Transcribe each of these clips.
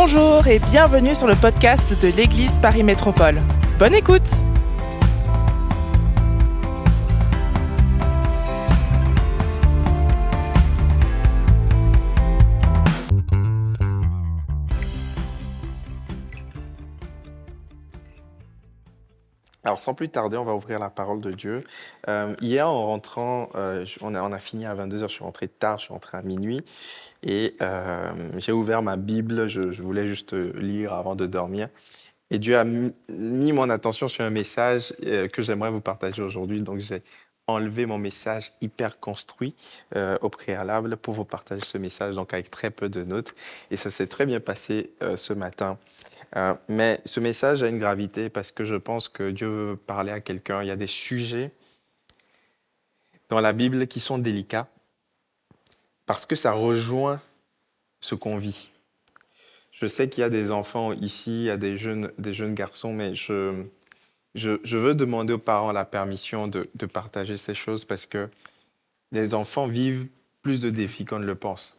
Bonjour et bienvenue sur le podcast de l'Église Paris Métropole. Bonne écoute sans plus tarder, on va ouvrir la parole de Dieu. Euh, hier, en rentrant, euh, on, a, fini à 22h, je suis rentré tard, je suis rentré à minuit. Et euh, j'ai ouvert ma Bible, je, voulais juste lire avant de dormir. Et Dieu a mis mon attention sur un message que j'aimerais vous partager aujourd'hui. Donc, j'ai enlevé mon message hyper construit au préalable pour vous partager ce message, donc avec très peu de notes. Et ça s'est très bien passé ce matin. Euh, mais ce message a une gravité parce que je pense que Dieu veut parler à quelqu'un. Il y a des sujets dans la Bible qui sont délicats parce que ça rejoint ce qu'on vit. Je sais qu'il y a des enfants ici, il y a des jeunes, des jeunes garçons, mais je, je, veux demander aux parents la permission de partager ces choses parce que les enfants vivent plus de défis qu'on ne le pense.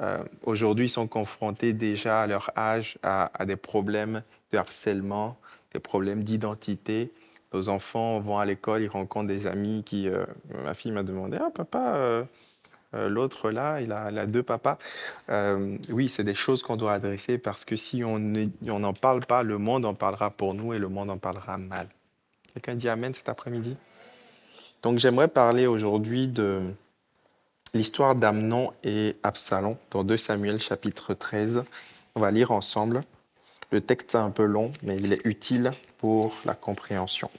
Euh, Aujourd'hui, sont confrontés déjà à leur âge à, des problèmes de harcèlement, des problèmes d'identité. Nos enfants vont à l'école, ils rencontrent des amis qui... Euh, ma fille m'a demandé, ah papa, euh, euh l'autre là, il a, il a, deux papas. Oui, c'est des choses qu'on doit adresser parce que si on n'en parle pas, le monde en parlera pour nous et le monde en parlera mal. Quelqu'un dit Amen cet après-midi? Donc j'aimerais parler aujourd'hui de l'histoire d'Amnon et Absalom dans 2 Samuel chapitre 13. On va lire ensemble. Le texte est un peu long, mais il est utile pour la compréhension.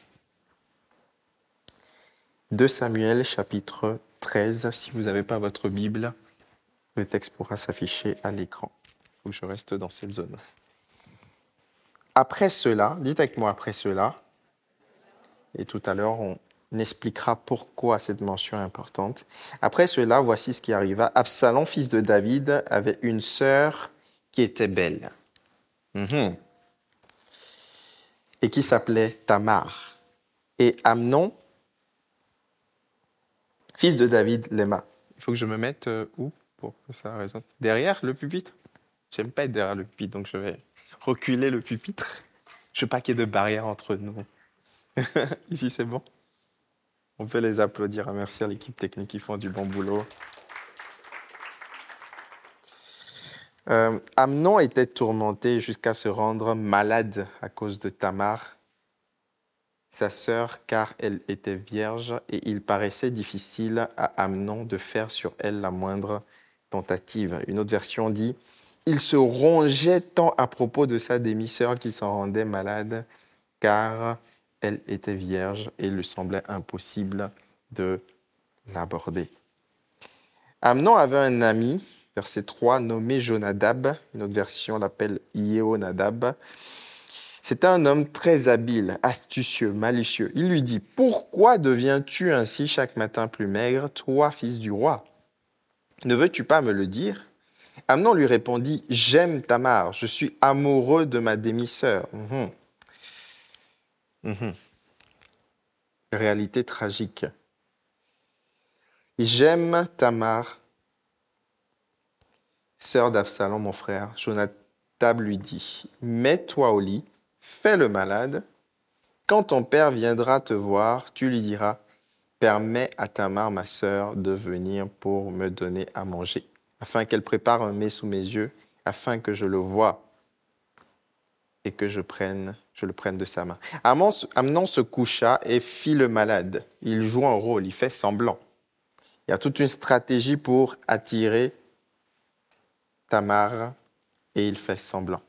2 Samuel chapitre 13. Si vous n'avez pas votre Bible, le texte pourra s'afficher à l'écran. Où je reste dans cette zone. Après cela, dites avec moi après cela, et tout à l'heure on, expliquera pourquoi cette mention est importante. Après cela, voici ce qui arriva. Absalom, fils de David, avait une sœur qui était belle mmh. et qui s'appelait Tamar. Et Amnon, fils de David, l'aima. Il faut que je me mette euh, où pour que ça résonne? Derrière le pupitre? J'aime pas être derrière le pupitre, donc je vais reculer le pupitre. Je veux pas qu'il y ait de barrière entre nous. Ici, c'est bon? On peut les applaudir, merci à l'équipe technique qui font du bon boulot. Euh, Amnon était tourmenté jusqu'à se rendre malade à cause de Tamar, sa sœur, car elle était vierge et il paraissait difficile à Amnon de faire sur elle la moindre tentative. Une autre version dit Il se rongeait tant à propos de sa demi-sœur qu'il s'en rendait malade, car elle était vierge et il lui semblait impossible de l'aborder. Amnon avait un ami, verset 3, nommé Jonadab, une autre version l'appelle Yehonadab. C'était un homme très habile, astucieux, malicieux. Il lui dit, Pourquoi deviens-tu ainsi chaque matin plus maigre, toi, fils du roi Ne veux-tu pas me le dire? Amnon lui répondit, J'aime Tamar, je suis amoureux de ma demi-sœur. Mmh. Mmh. Réalité tragique. J'aime Tamar, sœur d'Absalom, mon frère. Jonathan lui dit Mets-toi au lit, fais le malade. Quand ton père viendra te voir, tu lui diras Permets à Tamar, ma sœur, de venir pour me donner à manger, afin qu'elle prépare un mets sous mes yeux, afin que je le voie et que je prenne je le prenne de sa main. Amnon se coucha et fit le malade. Il joue un rôle, il fait semblant. Il y a toute une stratégie pour attirer Tamar et il fait semblant.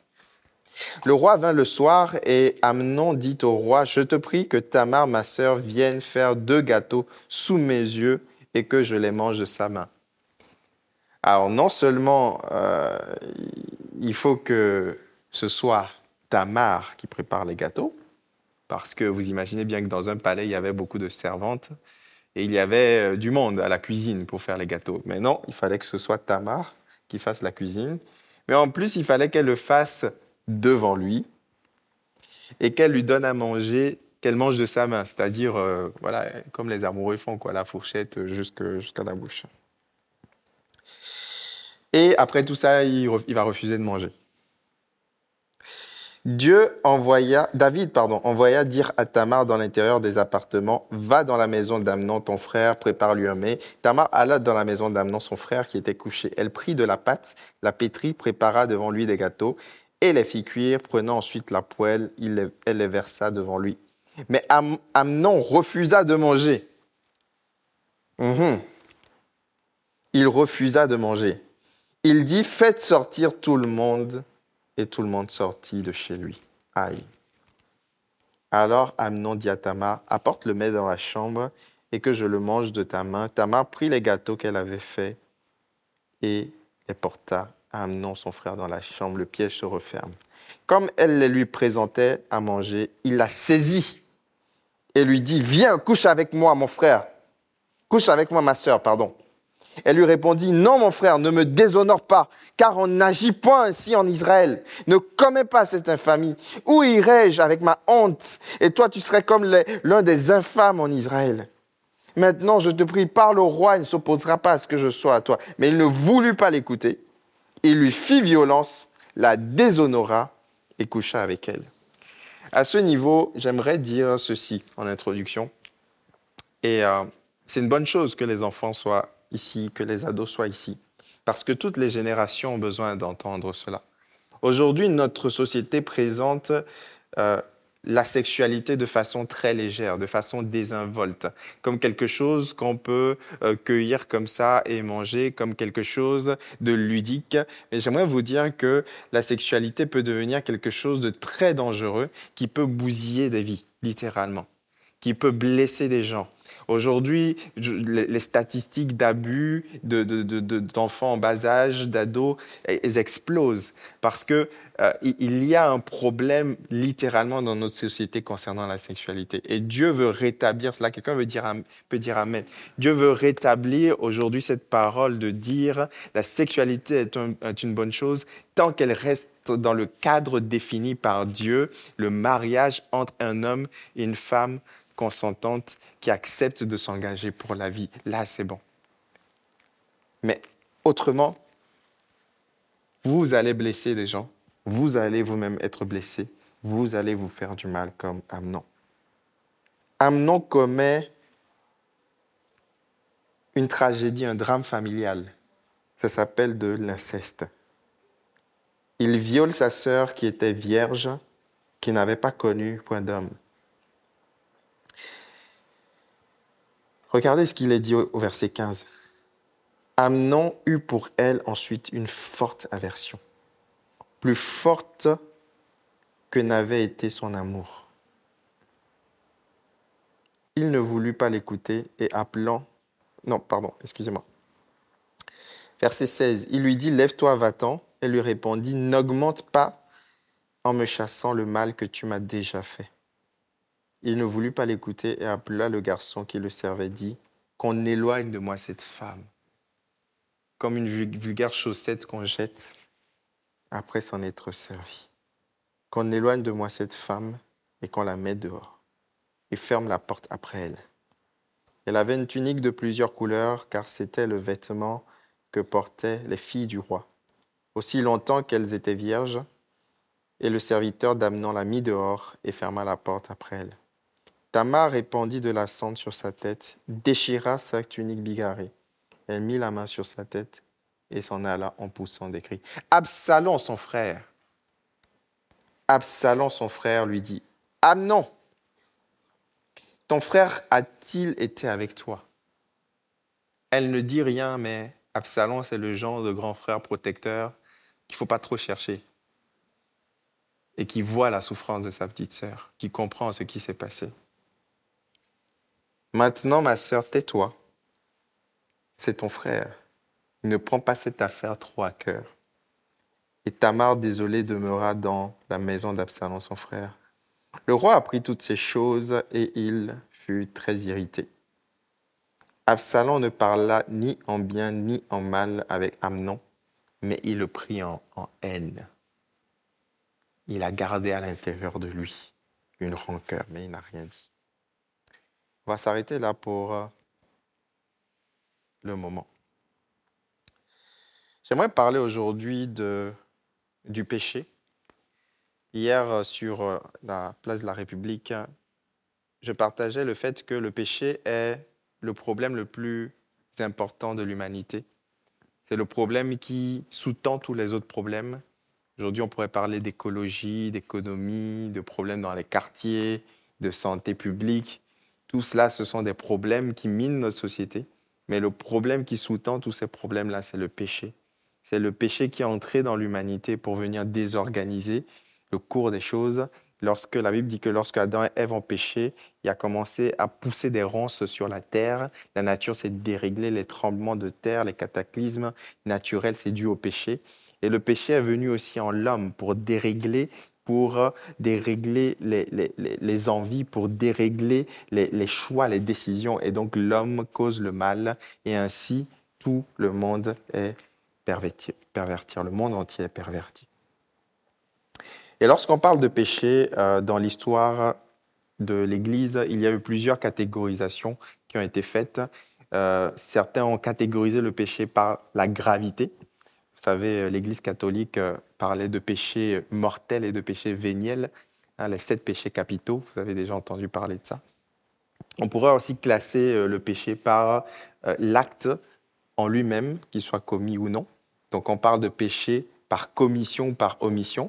Le roi vint le soir et Amnon dit au roi, je te prie que Tamar, ma sœur, vienne faire deux gâteaux sous mes yeux et que je les mange de sa main. Alors non seulement euh, il faut que ce soit Tamar qui prépare les gâteaux, parce que vous imaginez bien que dans un palais, il y avait beaucoup de servantes et il y avait euh, du monde à la cuisine pour faire les gâteaux. Mais non, il fallait que ce soit Tamar qui fasse la cuisine. Mais en plus, il fallait qu'elle le fasse devant lui et qu'elle lui donne à manger, qu'elle mange de sa main, c'est-à-dire, euh, voilà, comme les amoureux font, quoi, la fourchette jusqu'à la bouche. Et après tout ça, il, il va refuser de manger. Dieu envoya, David, pardon, envoya dire à Tamar dans l'intérieur des appartements, va dans la maison d'Amnon, ton frère, prépare-lui un mets. Tamar alla dans la maison d'Amnon, son frère, qui était couché. Elle prit de la pâte, la pétrit, prépara devant lui des gâteaux, et les fit cuire, prenant ensuite la poêle, elle les versa devant lui. Mais Amnon refusa de manger. Mhm. Il refusa de manger. Il dit, faites sortir tout le monde et tout le monde sortit de chez lui. Aïe. Alors Amnon dit à Tamar, apporte le mets dans la chambre et que je le mange de ta main. Tamar prit les gâteaux qu'elle avait faits et les porta à Amnon, son frère, dans la chambre. Le piège se referme. Comme elle les lui présentait à manger, il la saisit et lui dit, viens, couche avec moi, mon frère. Couche avec moi, ma sœur, pardon. Elle lui répondit, Non, mon frère, ne me déshonore pas, car on n'agit point ainsi en Israël. Ne commets pas cette infamie. Où irai-je avec ma honte? Et toi, tu serais comme l'un des infâmes en Israël. Maintenant, je te prie, parle au roi, il ne s'opposera pas à ce que je sois à toi. Mais il ne voulut pas l'écouter. Il lui fit violence, la déshonora et coucha avec elle. À ce niveau, j'aimerais dire ceci en introduction. Et euh, c'est une bonne chose que les enfants soient ici, que les ados soient ici, parce que toutes les générations ont besoin d'entendre cela. Aujourd'hui, notre société présente euh, la sexualité de façon très légère, de façon désinvolte, comme quelque chose qu'on peut euh, cueillir comme ça et manger, comme quelque chose de ludique. Mais j'aimerais vous dire que la sexualité peut devenir quelque chose de très dangereux qui peut bousiller des vies, littéralement, qui peut blesser des gens, Aujourd'hui, les statistiques d'abus d'enfants en bas âge, d'ados, elles explosent parce que euh, il y a un problème littéralement dans notre société concernant la sexualité. Et Dieu veut rétablir cela. Quelqu'un veut dire, peut dire Amen. Dieu veut rétablir aujourd'hui cette parole de dire la sexualité est, est une bonne chose tant qu'elle reste dans le cadre défini par Dieu, le mariage entre un homme et une femme consentante qui accepte de s'engager pour la vie. Là, c'est bon. Mais autrement, vous allez blesser des gens, vous allez vous-même être blessé, vous allez vous faire du mal comme Amnon. Amnon commet une tragédie, un drame familial. Ça s'appelle de l'inceste. Il viole sa sœur qui était vierge, qui n'avait pas connu point d'homme. Regardez ce qu'il est dit au verset 15. Amnon eut pour elle ensuite une forte aversion, plus forte que n'avait été son amour. Il ne voulut pas l'écouter et appelant... Non, pardon, excusez-moi. Verset 16. Il lui dit, Lève-toi, va-t'en. Elle lui répondit, N'augmente pas en me chassant le mal que tu m'as déjà fait. Il ne voulut pas l'écouter et appela le garçon qui le servait, dit, Qu'on éloigne de moi cette femme, comme une vulgaire chaussette qu'on jette après s'en être servi. Qu'on éloigne de moi cette femme et qu'on la mette dehors, et ferme la porte après elle. Elle avait une tunique de plusieurs couleurs, car c'était le vêtement que portaient les filles du roi. Aussi longtemps qu'elles étaient vierges, et le serviteur d'Amnon la mit dehors et ferma la porte après elle. Tamar répandit de la cendre sur sa tête, déchira sa tunique bigarrée. Elle mit la main sur sa tête et s'en alla en poussant des cris. Absalom, son frère, Absalom, son frère, lui dit Amnon, ton frère a-t-il été avec toi? Elle ne dit rien, mais Absalom, c'est le genre de grand frère protecteur qu'il ne faut pas trop chercher et qui voit la souffrance de sa petite sœur, qui comprend ce qui s'est passé. Maintenant, ma sœur, tais-toi. C'est ton frère. Ne prends pas cette affaire trop à cœur. Et Tamar, désolé, demeura dans la maison d'Absalom, son frère. Le roi apprit toutes ces choses et il fut très irrité. Absalom ne parla ni en bien ni en mal avec Amnon, mais il le prit en haine. Il a gardé à l'intérieur de lui une rancœur, mais il n'a rien dit. On va s'arrêter là pour euh, le moment. J'aimerais parler aujourd'hui du péché. Hier, sur la place de la République, je partageais le fait que le péché est le problème le plus important de l'humanité. C'est le problème qui sous-tend tous les autres problèmes. Aujourd'hui, on pourrait parler d'écologie, d'économie, de problèmes dans les quartiers, de santé publique. Tout cela, ce sont des problèmes qui minent notre société. Mais le problème qui sous-tend tous ces problèmes-là, c'est le péché. C'est le péché qui est entré dans l'humanité pour venir désorganiser le cours des choses. Lorsque la Bible dit que lorsque Adam et Ève ont péché, il a commencé à pousser des ronces sur la terre. La nature s'est déréglée, les tremblements de terre, les cataclysmes naturels, c'est dû au péché. Et le péché est venu aussi en l'homme pour dérégler pour euh, dérégler les, envies, pour dérégler les, choix, les décisions. Et donc l'homme cause le mal et ainsi tout le monde est perverti. perverti. Le monde entier est perverti. Et lorsqu'on parle de péché euh, dans l'histoire de l'Église, il y a eu plusieurs catégorisations qui ont été faites. Euh, certains ont catégorisé le péché par la gravité, vous savez, euh, l'Église catholique euh, parlait de péchés mortels et de péchés véniels, hein, les sept péchés capitaux. Vous avez déjà entendu parler de ça. On pourrait aussi classer euh, le péché par l'acte en lui-même, qu'il soit commis ou non. Donc on parle de péché par commission ou par omission.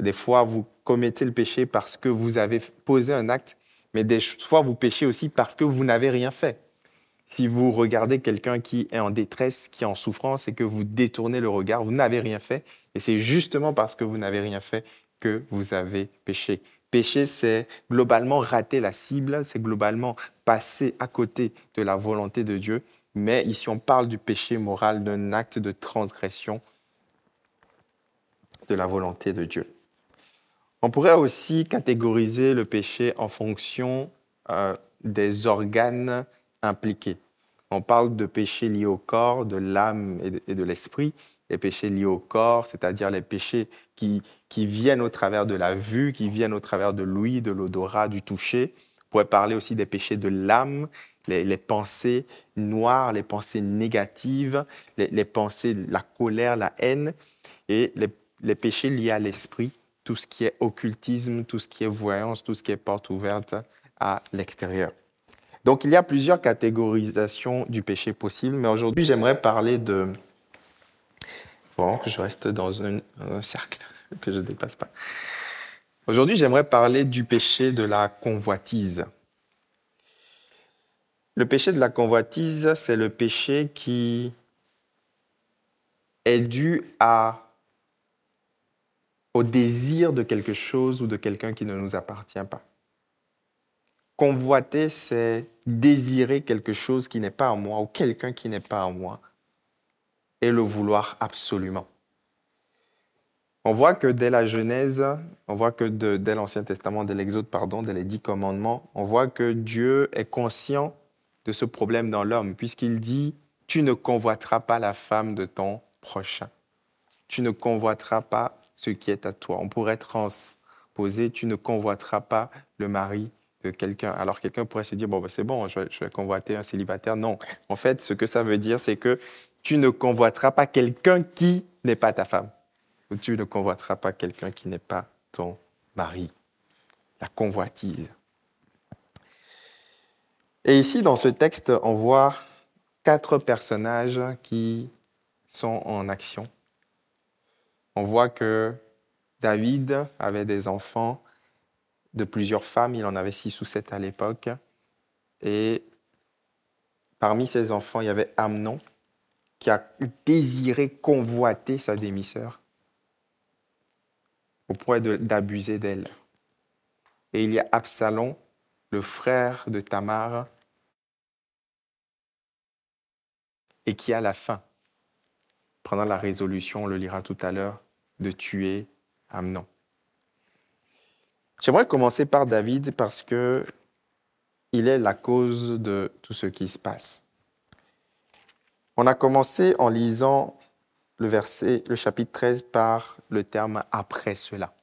Des fois, vous commettez le péché parce que vous avez posé un acte, mais des fois, vous péchez aussi parce que vous n'avez rien fait. Si vous regardez quelqu'un qui est en détresse, qui est en souffrance et que vous détournez le regard, vous n'avez rien fait. Et c'est justement parce que vous n'avez rien fait que vous avez péché. Péché, c'est globalement rater la cible, c'est globalement passer à côté de la volonté de Dieu. Mais ici, on parle du péché moral, d'un acte de transgression de la volonté de Dieu. On pourrait aussi catégoriser le péché en fonction euh, des organes impliqués. On parle de péchés liés au corps, de l'âme et de, l'esprit. Les péchés liés au corps, c'est-à-dire les péchés qui, qui viennent au travers de la vue, qui viennent au travers de l'ouïe, de l'odorat, du toucher. On pourrait parler aussi des péchés de l'âme, les, pensées noires, les pensées négatives, les, pensées, la colère, la haine, et les, les péchés liés à l'esprit, tout ce qui est occultisme, tout ce qui est voyance, tout ce qui est porte ouverte à l'extérieur. Donc il y a plusieurs catégorisations du péché possible, mais aujourd'hui j'aimerais parler de... Bon, que je reste dans un, cercle, que je ne dépasse pas. Aujourd'hui j'aimerais parler du péché de la convoitise. Le péché de la convoitise, c'est le péché qui est dû à, au désir de quelque chose ou de quelqu'un qui ne nous appartient pas. Convoiter, c'est désirer quelque chose qui n'est pas à moi ou quelqu'un qui n'est pas à moi et le vouloir absolument. On voit que dès la Genèse, on voit que dès l'Ancien Testament, dès l'Exode, pardon, dès les dix commandements, on voit que Dieu est conscient de ce problème dans l'homme, puisqu'il dit Tu ne convoiteras pas la femme de ton prochain. Tu ne convoiteras pas ce qui est à toi. On pourrait transposer Tu ne convoiteras pas le mari Alors quelqu'un pourrait se dire, bon, ben, c'est bon, je vais, convoiter un célibataire. Non, en fait, ce que ça veut dire, c'est que tu ne convoiteras pas quelqu'un qui n'est pas ta femme. Ou tu ne convoiteras pas quelqu'un qui n'est pas ton mari. La convoitise. Et ici, dans ce texte, on voit quatre personnages qui sont en action. On voit que David avait des enfants de plusieurs femmes. Il en avait six ou sept à l'époque. Et parmi ses enfants, il y avait Amnon, qui a désiré convoiter sa demi-sœur au point d'abuser d'elle. Et il y a Absalom, le frère de Tamar, et qui a la faim, prenant la résolution, on le lira tout à l'heure, de tuer Amnon. J'aimerais commencer par David parce que il est la cause de tout ce qui se passe. On a commencé en lisant le le chapitre 13 par le terme après cela.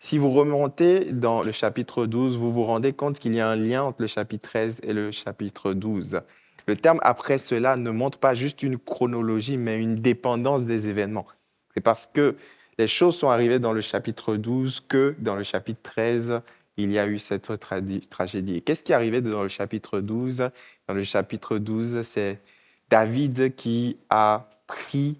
Si vous remontez dans le chapitre 12, vous vous rendez compte qu'il y a un lien entre le chapitre 13 et le chapitre 12. Le terme après cela ne montre pas juste une chronologie, mais une dépendance des événements. C'est parce que les choses sont arrivées dans le chapitre 12 que dans le chapitre 13, il y a eu cette tragédie. Qu'est-ce qui est arrivé dans le chapitre 12 Dans le chapitre 12, c'est David qui a pris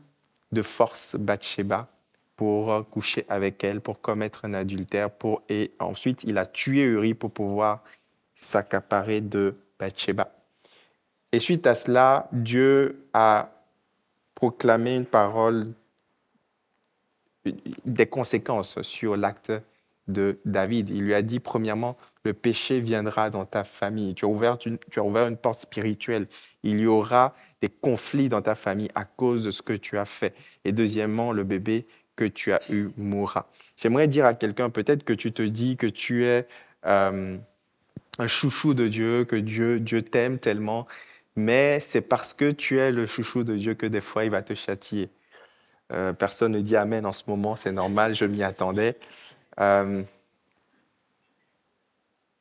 de force Bathsheba pour coucher avec elle, pour commettre un adultère, pour, et ensuite il a tué Uri pour pouvoir s'accaparer de Bathsheba. Et suite à cela, Dieu a proclamé une parole des conséquences sur l'acte de David. Il lui a dit, premièrement, le péché viendra dans ta famille. Tu as, ouvert une, tu as ouvert une porte spirituelle. Il y aura des conflits dans ta famille à cause de ce que tu as fait. Et deuxièmement, le bébé que tu as eu mourra. J'aimerais dire à quelqu'un, peut-être que tu te dis que tu es euh, un chouchou de Dieu, que Dieu, Dieu t'aime tellement, mais c'est parce que tu es le chouchou de Dieu que des fois il va te châtier. Euh, personne ne dit Amen en ce moment, c'est normal, je m'y attendais. Euh,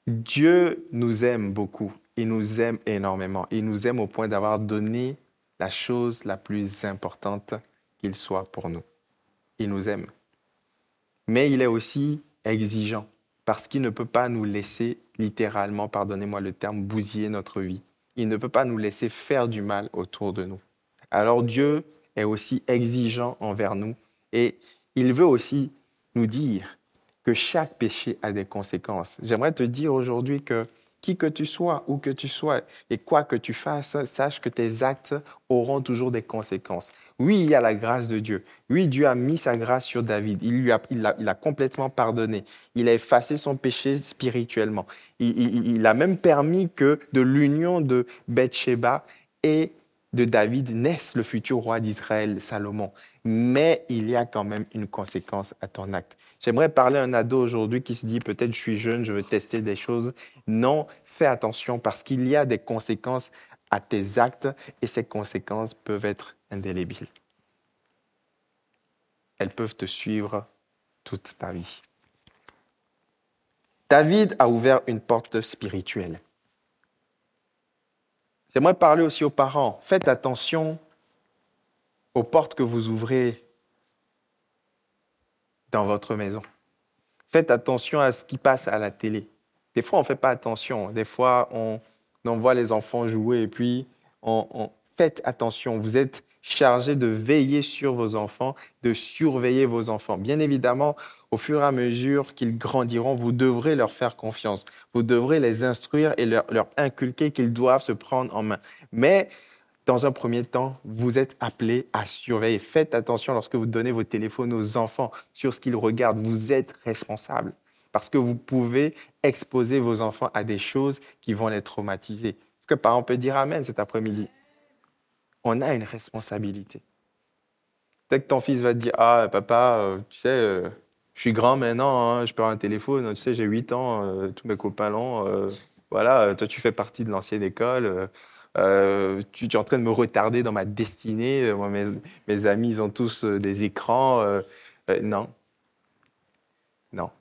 Dieu nous aime beaucoup, il nous aime énormément, il nous aime au point d'avoir donné la chose la plus importante qu'il soit pour nous. Il nous aime. Mais il est aussi exigeant parce qu'il ne peut pas nous laisser littéralement, pardonnez-moi le terme, bousiller notre vie. Il ne peut pas nous laisser faire du mal autour de nous. Alors Dieu est aussi exigeant envers nous et il veut aussi nous dire que chaque péché a des conséquences. J'aimerais te dire aujourd'hui que qui que tu sois, où que tu sois, et quoi que tu fasses, sache que tes actes auront toujours des conséquences. Oui, il y a la grâce de Dieu. Oui, Dieu a mis sa grâce sur David. Il lui a, il a, complètement pardonné. Il a effacé son péché spirituellement. Il, a même permis que de l'union de Bathsheba et de David naisse le futur roi d'Israël, Salomon. Mais il y a quand même une conséquence à ton acte. J'aimerais parler à un ado aujourd'hui qui se dit peut-être je suis jeune, je veux tester des choses. Non, fais attention parce qu'il y a des conséquences à tes actes et ces conséquences peuvent être indélébiles. Elles peuvent te suivre toute ta vie. David a ouvert une porte spirituelle. J'aimerais parler aussi aux parents. Faites attention aux portes que vous ouvrez dans votre maison. Faites attention à ce qui passe à la télé. Des fois, on ne fait pas attention. Des fois, on, voit les enfants jouer et puis on, on... faites attention. Vous êtes chargé de veiller sur vos enfants, de surveiller vos enfants. Bien évidemment, au fur et à mesure qu'ils grandiront, vous devrez leur faire confiance. Vous devrez les instruire et leur, inculquer qu'ils doivent se prendre en main. Mais dans un premier temps, vous êtes appelés à surveiller. Faites attention lorsque vous donnez vos téléphones aux enfants sur ce qu'ils regardent. Vous êtes responsable parce que vous pouvez exposer vos enfants à des choses qui vont les traumatiser. Est-ce que parent peut dire Amen cet après-midi On a une responsabilité. Peut-être que ton fils va te dire Ah, papa, euh, tu sais, euh, je suis grand maintenant, hein, je perds un téléphone, tu sais, j'ai 8 ans, euh, tous mes copains l'ont. voilà, toi, tu fais partie de l'ancienne école. tu, es en train de me retarder dans ma destinée. Moi, mes, mes amis, ils ont tous des écrans. non. Non.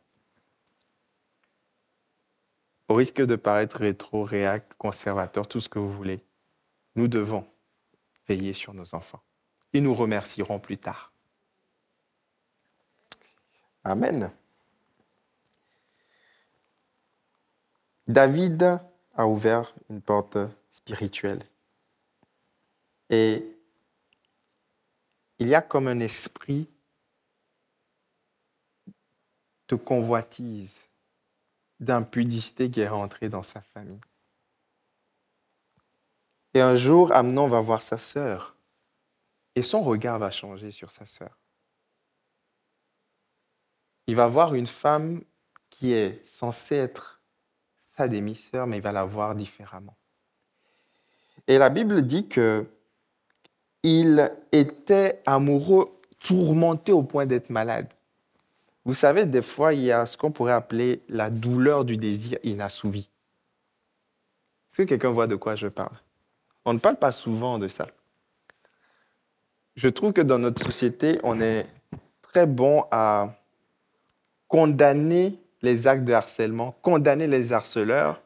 Au risque de paraître rétro, réac, conservateur, tout ce que vous voulez, nous devons veiller sur nos enfants. Ils nous remercieront plus tard. Amen. David a ouvert une porte spirituelle. Et il y a comme un esprit de convoitise d'impudicité qui est rentré dans sa famille. Et un jour, Amnon va voir sa sœur et son regard va changer sur sa sœur. Il va voir une femme qui est censée être sa demi-sœur, mais il va la voir différemment. Et la Bible dit que il était amoureux, tourmenté au point d'être malade. Vous savez, des fois, il y a ce qu'on pourrait appeler la douleur du désir inassouvi. Est-ce que quelqu'un voit de quoi je parle? On ne parle pas souvent de ça. Je trouve que dans notre société, on est très bon à condamner les actes de harcèlement, condamner les harceleurs,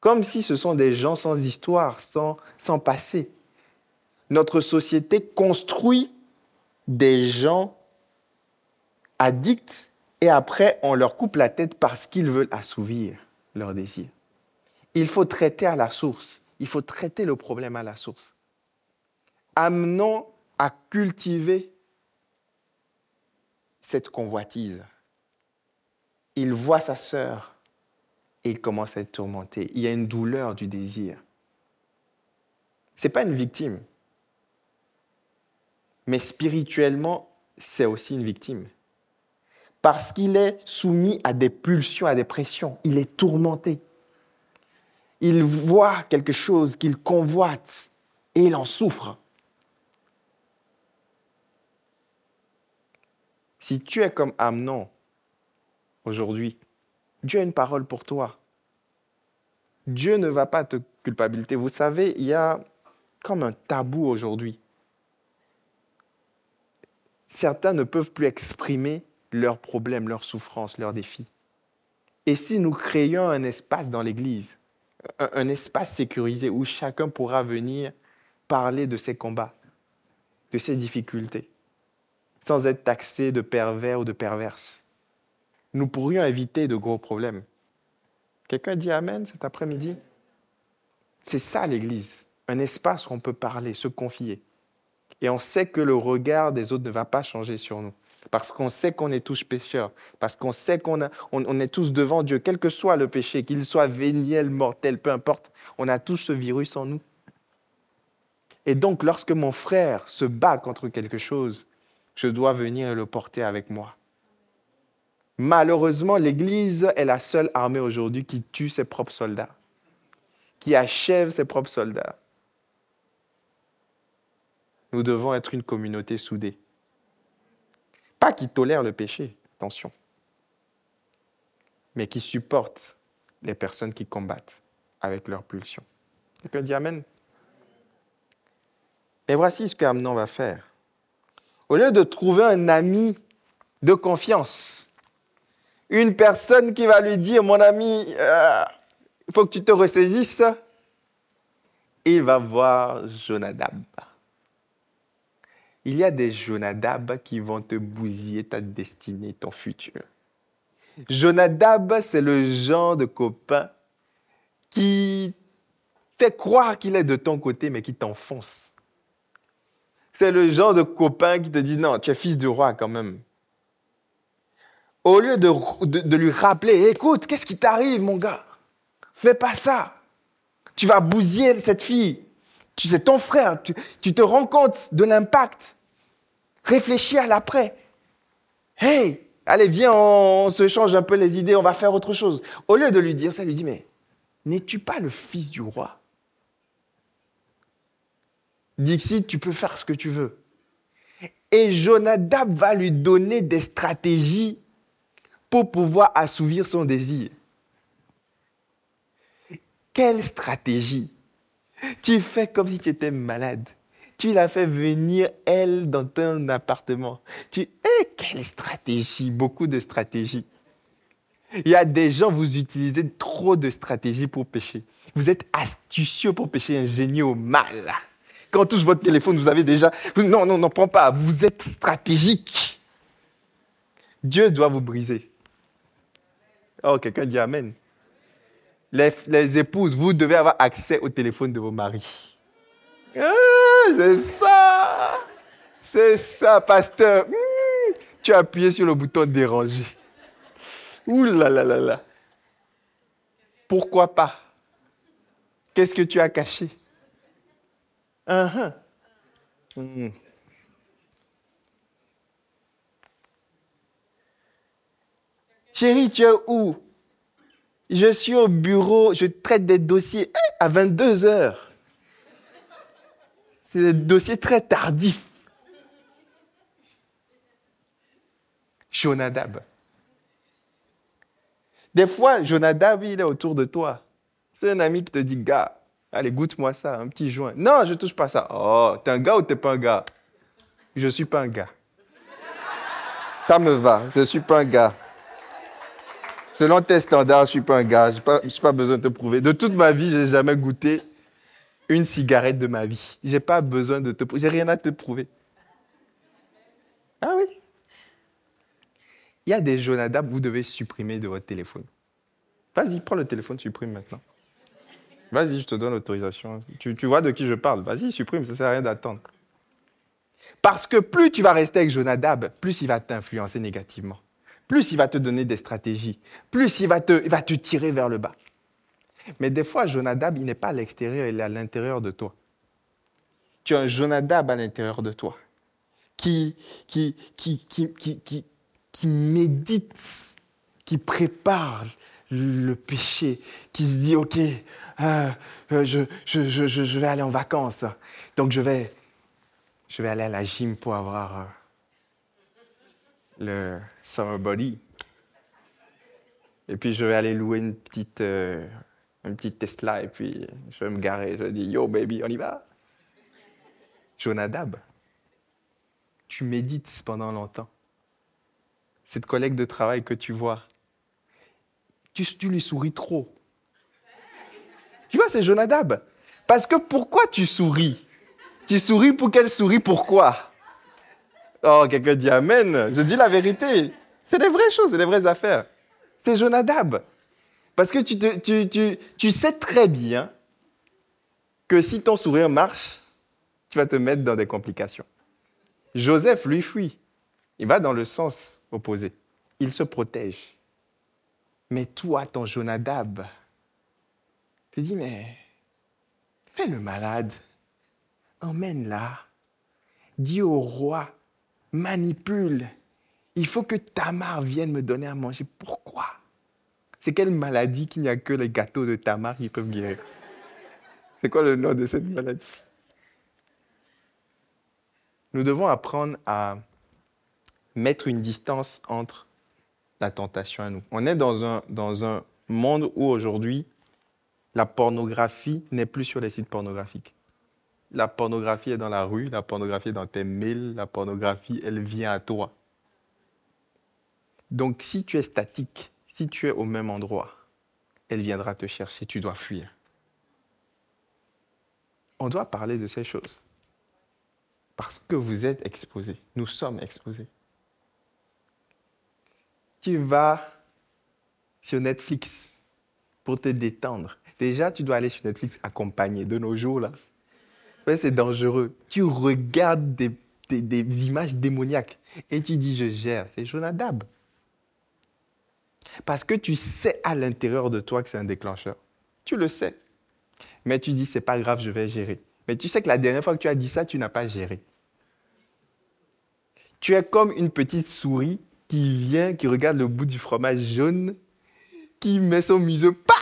comme si ce sont des gens sans histoire, sans, sans passé. Notre société construit des gens addicts et après on leur coupe la tête parce qu'ils veulent assouvir leurs désirs. Il faut traiter à la source. Il faut traiter le problème à la source. Amenons à cultiver cette convoitise. Il voit sa sœur et il commence à être tourmenté. Il y a une douleur du désir. Ce n'est pas une victime. Mais spirituellement, c'est aussi une victime. Parce qu'il est soumis à des pulsions, à des pressions. Il est tourmenté. Il voit quelque chose qu'il convoite et il en souffre. Si tu es comme Amnon aujourd'hui, Dieu a une parole pour toi. Dieu ne va pas te culpabiliser. Vous savez, il y a comme un tabou aujourd'hui. Certains ne peuvent plus exprimer leurs problèmes, leurs souffrances, leurs défis. Et si nous créions un espace dans l'Église, un, espace sécurisé où chacun pourra venir parler de ses combats, de ses difficultés, sans être taxé de pervers ou de perverse, nous pourrions éviter de gros problèmes. Quelqu'un dit Amen cet après-midi? C'est ça l'Église, un espace où on peut parler, se confier. Et on sait que le regard des autres ne va pas changer sur nous. Parce qu'on sait qu'on est tous pécheurs. Parce qu'on sait qu'on on, est tous devant Dieu, quel que soit le péché, qu'il soit véniel, mortel, peu importe. On a tous ce virus en nous. Et donc, lorsque mon frère se bat contre quelque chose, je dois venir et le porter avec moi. Malheureusement, l'Église est la seule armée aujourd'hui qui tue ses propres soldats, qui achève ses propres soldats. Nous devons être une communauté soudée. Pas qui tolère le péché, attention, mais qui supporte les personnes qui combattent avec leurs pulsions. Quelqu'un dit Amen Et voici ce qu'Amnon va faire. Au lieu de trouver un ami de confiance, une personne qui va lui dire, mon ami, euh, il faut que tu te ressaisisses, il va voir Jonadab. Il y a des Jonadab qui vont te bousiller ta destinée, ton futur. Jonadab, c'est le genre de copain qui fait croire qu'il est de ton côté, mais qui t'enfonce. C'est le genre de copain qui te dit non, tu es fils du roi quand même au lieu de, lui rappeler, écoute, qu'est-ce qui t'arrive, mon gars? Fais pas ça. Tu vas bousiller cette fille. Tu sais, ton frère, tu, te rends compte de l'impact. Réfléchis à l'après. Hey, allez, viens, on, se change un peu les idées, on va faire autre chose. Au lieu de lui dire ça, lui dit, mais n'es-tu pas le fils du roi? Dixit, tu peux faire ce que tu veux. Et Jonadab va lui donner des stratégies pour pouvoir assouvir son désir. Quelle stratégie? Tu fais comme si tu étais malade. Tu l'as fait venir, elle, dans ton appartement. Tu... Eh, quelle stratégie? Beaucoup de stratégies. Il y a des gens, vous utilisez trop de stratégies pour pécher. Vous êtes astucieux pour pécher, ingénieux au mal. Quand on touche votre téléphone, vous avez déjà... Non, non, non, prends pas. Vous êtes stratégique. Dieu doit vous briser. Oh, quelqu'un dit Amen. Les, épouses, vous devez avoir accès au téléphone de vos maris. Ah, c'est ça. C'est ça, pasteur. Hmm, tu as appuyé sur le bouton déranger. Ouh là là là là. Pourquoi pas? Qu'est-ce que tu as caché? Uh Chérie, tu es où? Je suis au bureau, je traite des dossiers eh, à 22 heures. C'est des dossiers très tardifs. Jonadab. Des fois, Jonadab, il est autour de toi. C'est un ami qui te dit, gars, allez, goûte-moi ça, un petit joint. Non, je ne touche pas ça. Oh, t'es un gars ou t'es pas un gars? Je ne suis pas un gars. Ça me va, je ne suis pas un gars. Selon tes standards, je ne suis pas un gars, je n'ai pas, besoin de te prouver. De toute ma vie, je n'ai jamais goûté une cigarette de ma vie. Je n'ai pas besoin de te prouver. J'ai rien à te prouver. Ah oui. Il y a des Jonadab, vous devez supprimer de votre téléphone. Vas-y, prends le téléphone, supprime maintenant. Vas-y, je te donne l'autorisation. Tu, tu, vois de qui je parle. Vas-y, supprime, ça ne sert à rien d'attendre. Parce que plus tu vas rester avec Jonadab, plus il va t'influencer négativement. Plus il va te donner des stratégies. Plus il va te, va te tirer vers le bas. Mais des fois, Jonadab, il n'est pas à l'extérieur, il est à l'intérieur de toi. Tu as un Jonadab à l'intérieur de toi qui, qui, qui, qui, qui, qui médite, qui prépare le péché, qui se dit, OK, euh, euh, je, je, je, je, vais aller en vacances, donc je vais, je vais aller à la gym pour avoir euh, le summer body. Et puis je vais aller louer une petite, une petite Tesla et puis je vais me garer. Je dire, yo baby, on y va. Jonadab, tu médites pendant longtemps cette collègue de travail que tu vois, tu, lui souris trop. Tu vois, c'est Jonadab. Parce que pourquoi tu souris? Tu souris pour qu'elle sourit pourquoi? Oh, quelqu'un dit Amen. Je dis la vérité. C'est des vraies choses, c'est des vraies affaires. C'est Jonadab. Parce que tu, tu, tu, tu sais très bien que si ton sourire marche, tu vas te mettre dans des complications. Joseph, lui, fuit. Il va dans le sens opposé. Il se protège. Mais toi, ton Jonadab, tu dis, mais fais le malade, emmène-la, dis au roi, manipule. Il faut que Tamar vienne me donner à manger. Pourquoi? C'est quelle maladie qu'il n'y a que les gâteaux de Tamar qui peuvent guérir? C'est quoi le nom de cette maladie? Nous devons apprendre à mettre une distance entre la tentation à nous. On est dans un, dans un monde où aujourd'hui, la pornographie n'est plus sur les sites pornographiques. La pornographie est dans la rue, la pornographie est dans tes mails, la pornographie, elle vient à toi. Donc si tu es statique, si tu es au même endroit, elle viendra te chercher, tu dois fuir. On doit parler de ces choses. Parce que vous êtes exposés, nous sommes exposés tu vas sur Netflix pour te détendre. Déjà, tu dois aller sur Netflix accompagné de nos jours, là. C'est dangereux. Tu regardes des, images démoniaques et tu dis, je gère. C'est Jonadab. Parce que tu sais à l'intérieur de toi que c'est un déclencheur. Tu le sais. Mais tu dis, c'est pas grave, je vais gérer. Mais tu sais que la dernière fois que tu as dit ça, tu n'as pas géré. Tu es comme une petite souris qui vient, qui regarde le bout du fromage jaune, qui met son museau, pas,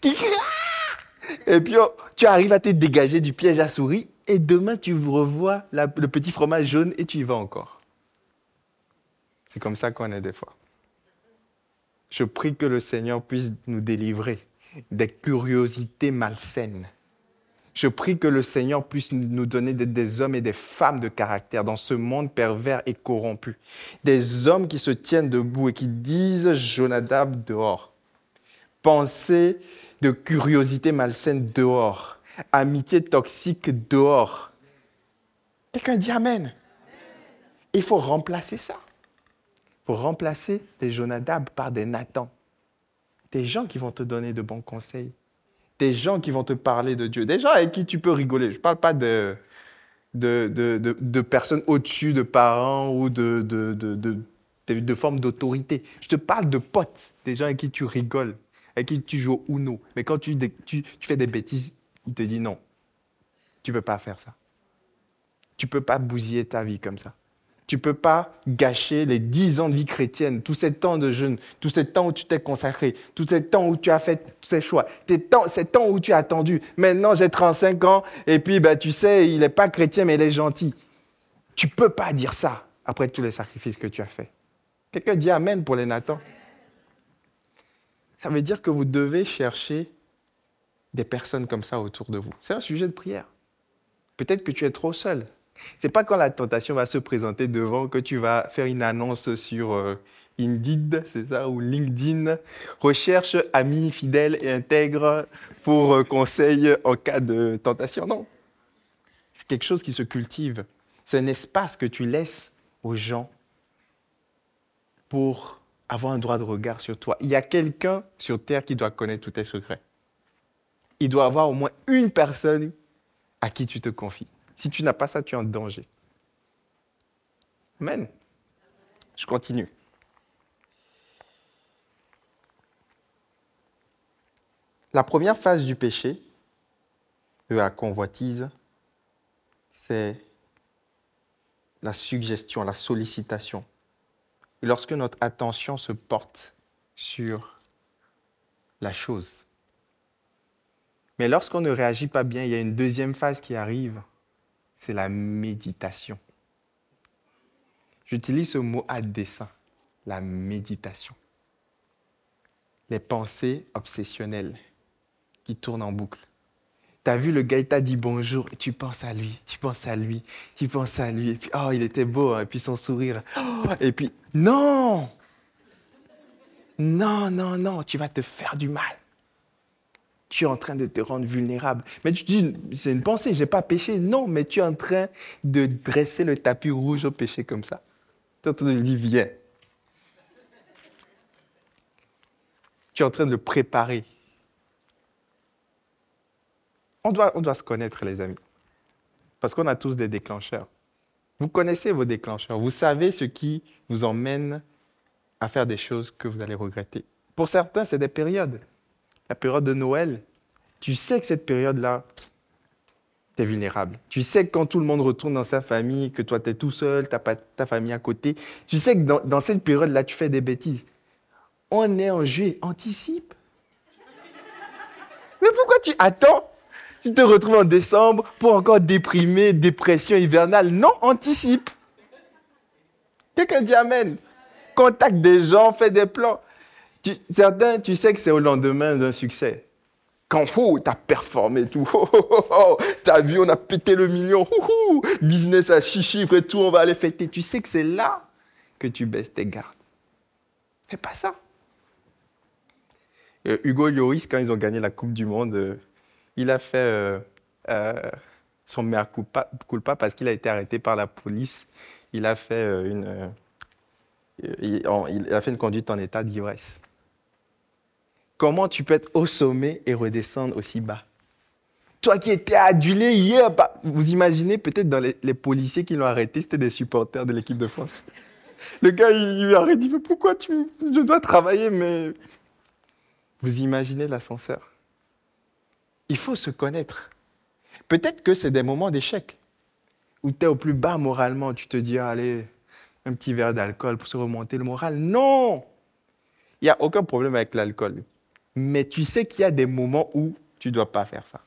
qui et puis oh, tu arrives à te dégager du piège à souris, et demain tu revois le petit fromage jaune et tu y vas encore. C'est comme ça qu'on est des fois. Je prie que le Seigneur puisse nous délivrer des curiosités malsaines je prie que le Seigneur puisse nous donner des, hommes et des femmes de caractère dans ce monde pervers et corrompu. Des hommes qui se tiennent debout et qui disent Jonadab dehors. Pensée de curiosité malsaine dehors. Amitié toxique dehors. Quelqu'un dit Amen. Il faut remplacer ça. Il faut remplacer des Jonadab par des Nathan. Des gens qui vont te donner de bons conseils des gens qui vont te parler de Dieu, des gens avec qui tu peux rigoler. Je ne parle pas de, de, de, de, personnes au-dessus de parents ou de, de, de formes d'autorité. Je te parle de potes, des gens avec qui tu rigoles, avec qui tu joues au Uno. Mais quand tu, fais des bêtises, il te dit non, tu ne peux pas faire ça. Tu ne peux pas bousiller ta vie comme ça. Tu ne peux pas gâcher les dix ans de vie chrétienne, tout ce temps de jeûne, tout ce temps où tu t'es consacré, tout ce temps où tu as fait ces choix, ces temps où tu as attendu. Maintenant, j'ai 35 ans et puis, ben, tu sais, il n'est pas chrétien, mais il est gentil. Tu ne peux pas dire ça après tous les sacrifices que tu as faits. Quelqu'un dit Amen pour les Nathan. Ça veut dire que vous devez chercher des personnes comme ça autour de vous. C'est un sujet de prière. Peut-être que tu es trop seul. C'est pas quand la tentation va se présenter devant que tu vas faire une annonce sur euh, Indeed, c'est ça, ou LinkedIn. Recherche amis fidèles et intègres pour euh, conseil en cas de tentation. Non. C'est quelque chose qui se cultive. C'est un espace que tu laisses aux gens pour avoir un droit de regard sur toi. Il y a quelqu'un sur Terre qui doit connaître tous tes secrets. Il doit avoir au moins une personne à qui tu te confies. Si tu n'as pas ça, tu es en danger. Amen. Je continue. La première phase du péché, de la convoitise, c'est la suggestion, la sollicitation. Lorsque notre attention se porte sur la chose. Mais lorsqu'on ne réagit pas bien, il y a une deuxième phase qui arrive, c'est la méditation. J'utilise ce mot à dessein, la méditation. Les pensées obsessionnelles qui tournent en boucle. Tu as vu le gars, il t'a dit bonjour, et tu penses à lui, tu penses à lui, tu penses à lui, et puis, oh, il était beau, hein, et puis son sourire, oh, et puis, non Non, non, non, tu vas te faire du mal. Tu es en train de te rendre vulnérable. Mais tu dis, c'est une pensée, je n'ai pas péché. Non, mais tu es en train de dresser le tapis rouge au péché comme ça. Tu es en train de lui dire, viens. Tu es en train de le préparer. On doit, on doit se connaître, les amis. Parce qu'on a tous des déclencheurs. Vous connaissez vos déclencheurs. Vous savez ce qui vous emmène à faire des choses que vous allez regretter. Pour certains, c'est des périodes la période de Noël, tu sais que cette période-là, tu es vulnérable. Tu sais que quand tout le monde retourne dans sa famille, que toi, tu es tout seul, tu pas ta famille à côté, tu sais que dans, cette période-là, tu fais des bêtises. On est en juillet, anticipe. Mais pourquoi tu attends Tu te retrouves en décembre pour encore déprimer, dépression hivernale. Non, anticipe. Quelqu'un dit Amen. Contacte des gens, fais des plans certains, tu sais que c'est au lendemain d'un succès. Quand oh, tu as performé tout, oh, oh, oh, tu as vu, on a pété le million, business à six chiffres et tout, on va aller fêter. Tu sais que c'est là que tu baisses tes gardes. Fais pas ça. Euh, Hugo Lloris, quand ils ont gagné la Coupe du Monde, euh, il a fait euh, son mea culpa, parce qu'il a été arrêté par la police. Il a fait une, il a fait conduite en état d'ivresse. Comment tu peux être au sommet et redescendre aussi bas? Toi qui étais adulé hier, bah, vous imaginez peut-être dans les, policiers qui l'ont arrêté, c'était des supporters de l'équipe de France. Le gars, il lui a dit, mais pourquoi tu, je dois travailler, mais... Vous imaginez l'ascenseur? Il faut se connaître. Peut-être que c'est des moments d'échec, où tu es au plus bas moralement, tu te dis, allez, un petit verre d'alcool pour se remonter le moral. Non Il n'y a aucun problème avec l'alcool mais tu sais qu'il y a des moments où tu ne dois pas faire ça.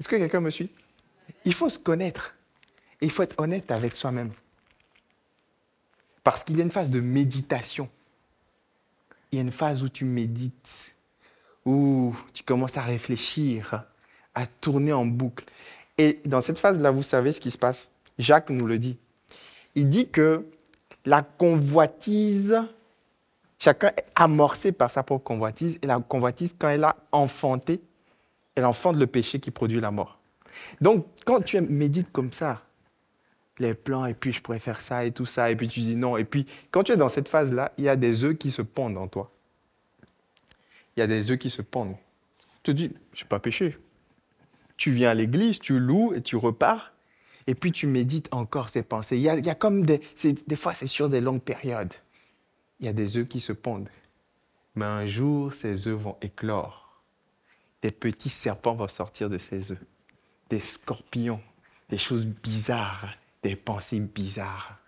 Est-ce que quelqu'un me suit? Il faut se connaître. il faut être honnête avec soi-même. Parce qu'il y a une phase de méditation. Il y a une phase où tu médites, où tu commences à réfléchir, à tourner en boucle. Et dans cette phase-là, vous savez ce qui se passe. Jacques nous le dit. Il dit que la convoitise Chacun est amorcé par sa propre convoitise. Et la convoitise, quand elle a enfanté, elle enfante le péché qui produit la mort. Donc, quand tu médites comme ça, les plans, et puis je pourrais faire ça et tout ça, et puis tu dis non. Et puis, quand tu es dans cette phase-là, il y a des œufs qui se pondent en toi. Il y a des œufs qui se pondent. Tu te dis, je n'ai pas péché. Tu viens à l'église, tu loues et tu repars. Et puis tu médites encore ces pensées. Il y a, il y a comme des, des fois, c'est sur des longues périodes il y a des œufs qui se pondent. Mais un jour, ces œufs vont éclore. Des petits serpents vont sortir de ces œufs. Des scorpions, des choses bizarres, des pensées bizarres.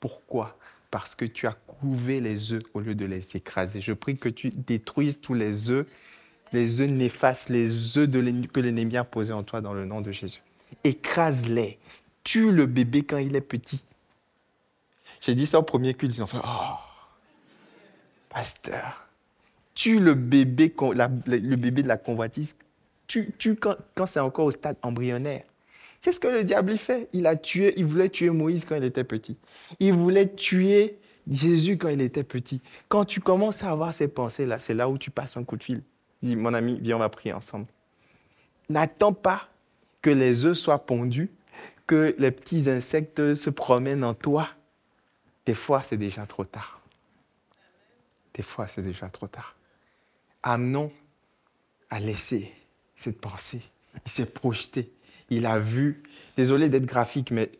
Pourquoi? Parce que tu as couvé les œufs au lieu de les écraser. Je prie que tu détruises tous les œufs, les œufs néfastes, les œufs que l'ennemi a posés en toi dans le nom de Jésus. Écrase-les. Tue le bébé quand il est petit. J'ai dit ça au premier culte, ils ont fait Oh pasteur, tue le bébé, le bébé de la convoitise, tue, quand, c'est encore au stade embryonnaire. C'est ce que le diable fait. Il a tué, il voulait tuer Moïse quand il était petit. Il voulait tuer Jésus quand il était petit. Quand tu commences à avoir ces pensées-là, c'est là où tu passes un coup de fil. Dis, mon ami, viens, on va prier ensemble. N'attends pas que les œufs soient pondus, que les petits insectes se promènent en toi. Des fois, c'est déjà trop tard. des fois c'est déjà trop tard. Amnon a laissé cette pensée. Il s'est projeté. Il a vu. Désolé d'être graphique, mais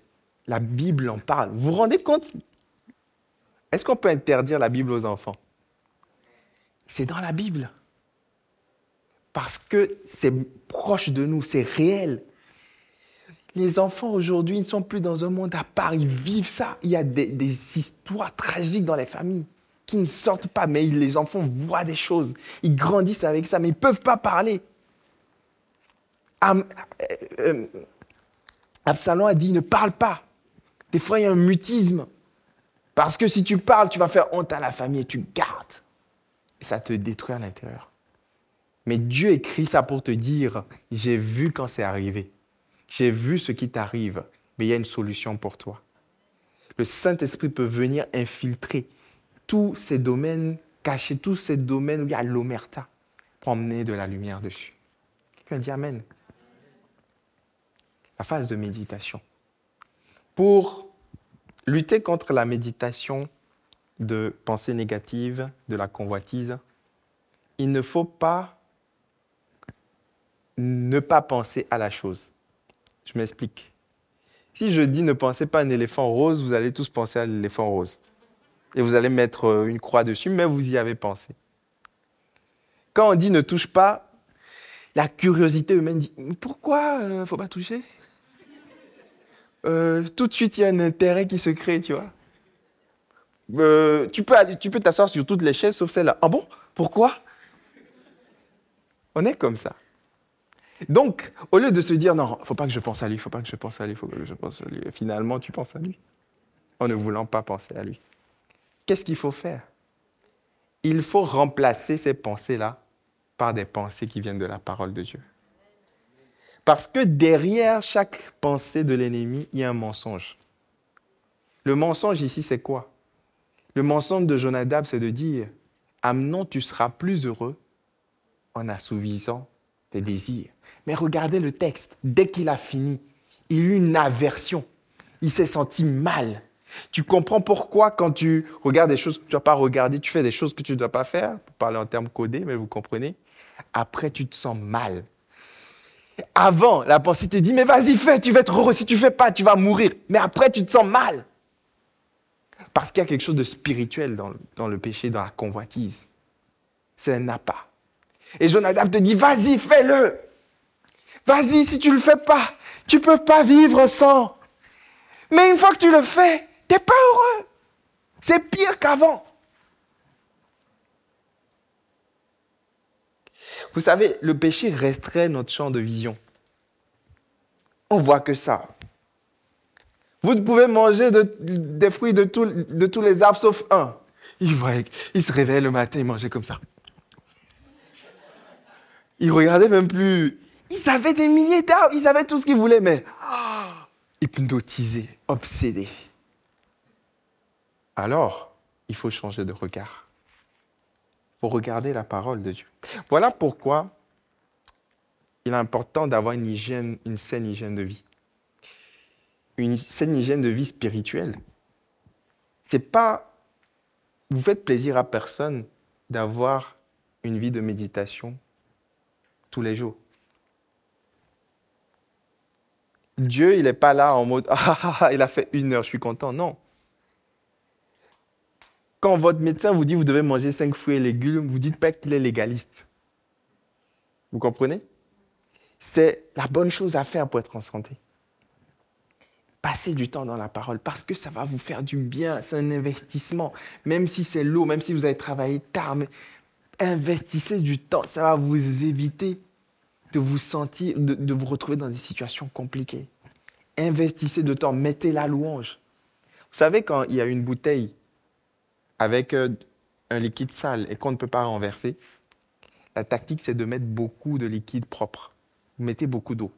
la Bible en parle. Vous vous rendez compte Est-ce qu'on peut interdire la Bible aux enfants? C'est dans la Bible. Parce que c'est proche de nous, c'est réel. Les enfants aujourd'hui ne sont plus dans un monde à part, ils vivent ça. Il y a des, des histoires tragiques dans les familles qui ne sortent pas, mais les enfants voient des choses. Ils grandissent avec ça, mais ils ne peuvent pas parler. Euh, euh, Absalom a dit ne parle pas. Des fois, il y a un mutisme. Parce que si tu parles, tu vas faire honte à la famille et tu gardes. Ça te détruit à l'intérieur. Mais Dieu écrit ça pour te dire, j'ai vu quand c'est arrivé. J'ai vu ce qui t'arrive, mais il y a une solution pour toi. Le Saint-Esprit peut venir infiltrer tous ces domaines cachés, tous ces domaines où il y a l'omerta, pour emmener de la lumière dessus. Quelqu'un dit Amen. La phase de méditation. Pour lutter contre la méditation de pensée négative, de la convoitise, il ne faut pas ne pas penser à la chose. Je m'explique. Si je dis ne pensez pas à un éléphant rose, vous allez tous penser à l'éléphant rose et vous allez mettre euh, une croix dessus, mais vous y avez pensé. Quand on dit ne touche pas, la curiosité humaine dit pourquoi il euh, ne faut pas toucher? Euh, Tout de suite, il y a un intérêt qui se crée, tu vois. tu peux tu peux t'asseoir sur toutes les chaises sauf celle-là. Ah bon? Pourquoi? On est comme ça. Donc, au lieu de se dire non, faut pas que je pense à lui, faut pas que je pense à lui, faut que je pense à lui, finalement, tu penses à lui en ne voulant pas penser à lui. Qu'est-ce qu'il faut faire? Il faut remplacer ces pensées-là par des pensées qui viennent de la parole de Dieu. Parce que derrière chaque pensée de l'ennemi, il y a un mensonge. Le mensonge ici, c'est quoi? Le mensonge de Jonadab, c'est de dire, Amnon, tu seras plus heureux en assouvissant tes désirs. Mais regardez le texte. Dès qu'il a fini, il eut une aversion. Il s'est senti mal. Tu comprends pourquoi quand tu regardes des choses que tu ne dois pas regarder, tu fais des choses que tu ne dois pas faire, pour parler en termes codés, mais vous comprenez? Après, tu te sens mal. Avant, la pensée te dit, mais vas-y, fais, tu vas être heureux. Si tu fais pas, tu vas mourir. Mais après, tu te sens mal. Parce qu'il y a quelque chose de spirituel dans, dans le péché, dans la convoitise. C'est un appât. Et Jonadab te dit, vas-y, fais-le. Vas-y, si tu le fais pas, tu peux pas vivre sans. Mais une fois que tu le fais, tu n'es pas heureux. C'est pire qu'avant. Vous savez, le péché restreint notre champ de vision. On voit que ça. Vous pouvez manger des fruits de, tous les arbres sauf un. Il, il se réveille le matin, il mangeait comme ça. Il regardait même plus. Ils avaient des milliers d'arbres, ils avaient tout ce qu'ils voulaient, mais ah, hypnotisés, obsédés. Alors, il faut changer de regard. Faut regarder la parole de Dieu. Voilà pourquoi il est important d'avoir une hygiène, une saine hygiène de vie. Une saine hygiène de vie spirituelle. C'est pas vous faites plaisir à personne d'avoir une vie de méditation tous les jours. Dieu, il n'est pas là en mode ah, ah, ah, il a fait une heure, je suis content. Non. Quand votre médecin vous dit vous devez manger cinq fruits et légumes, vous dites pas qu'il est légaliste. Vous comprenez? C'est la bonne chose à faire pour être en santé. Passez du temps dans la parole parce que ça va vous faire du bien. C'est un investissement. Même si c'est lourd, même si vous avez travaillé tard, mais investissez du temps. Ça va vous éviter de vous sentir, de, vous retrouver dans des situations compliquées. Investissez de temps, mettez la louange. Vous savez, quand il y a une bouteille avec euh, un liquide sale et qu'on ne peut pas renverser, la tactique, c'est de mettre beaucoup de liquide propre. Vous mettez beaucoup d'eau.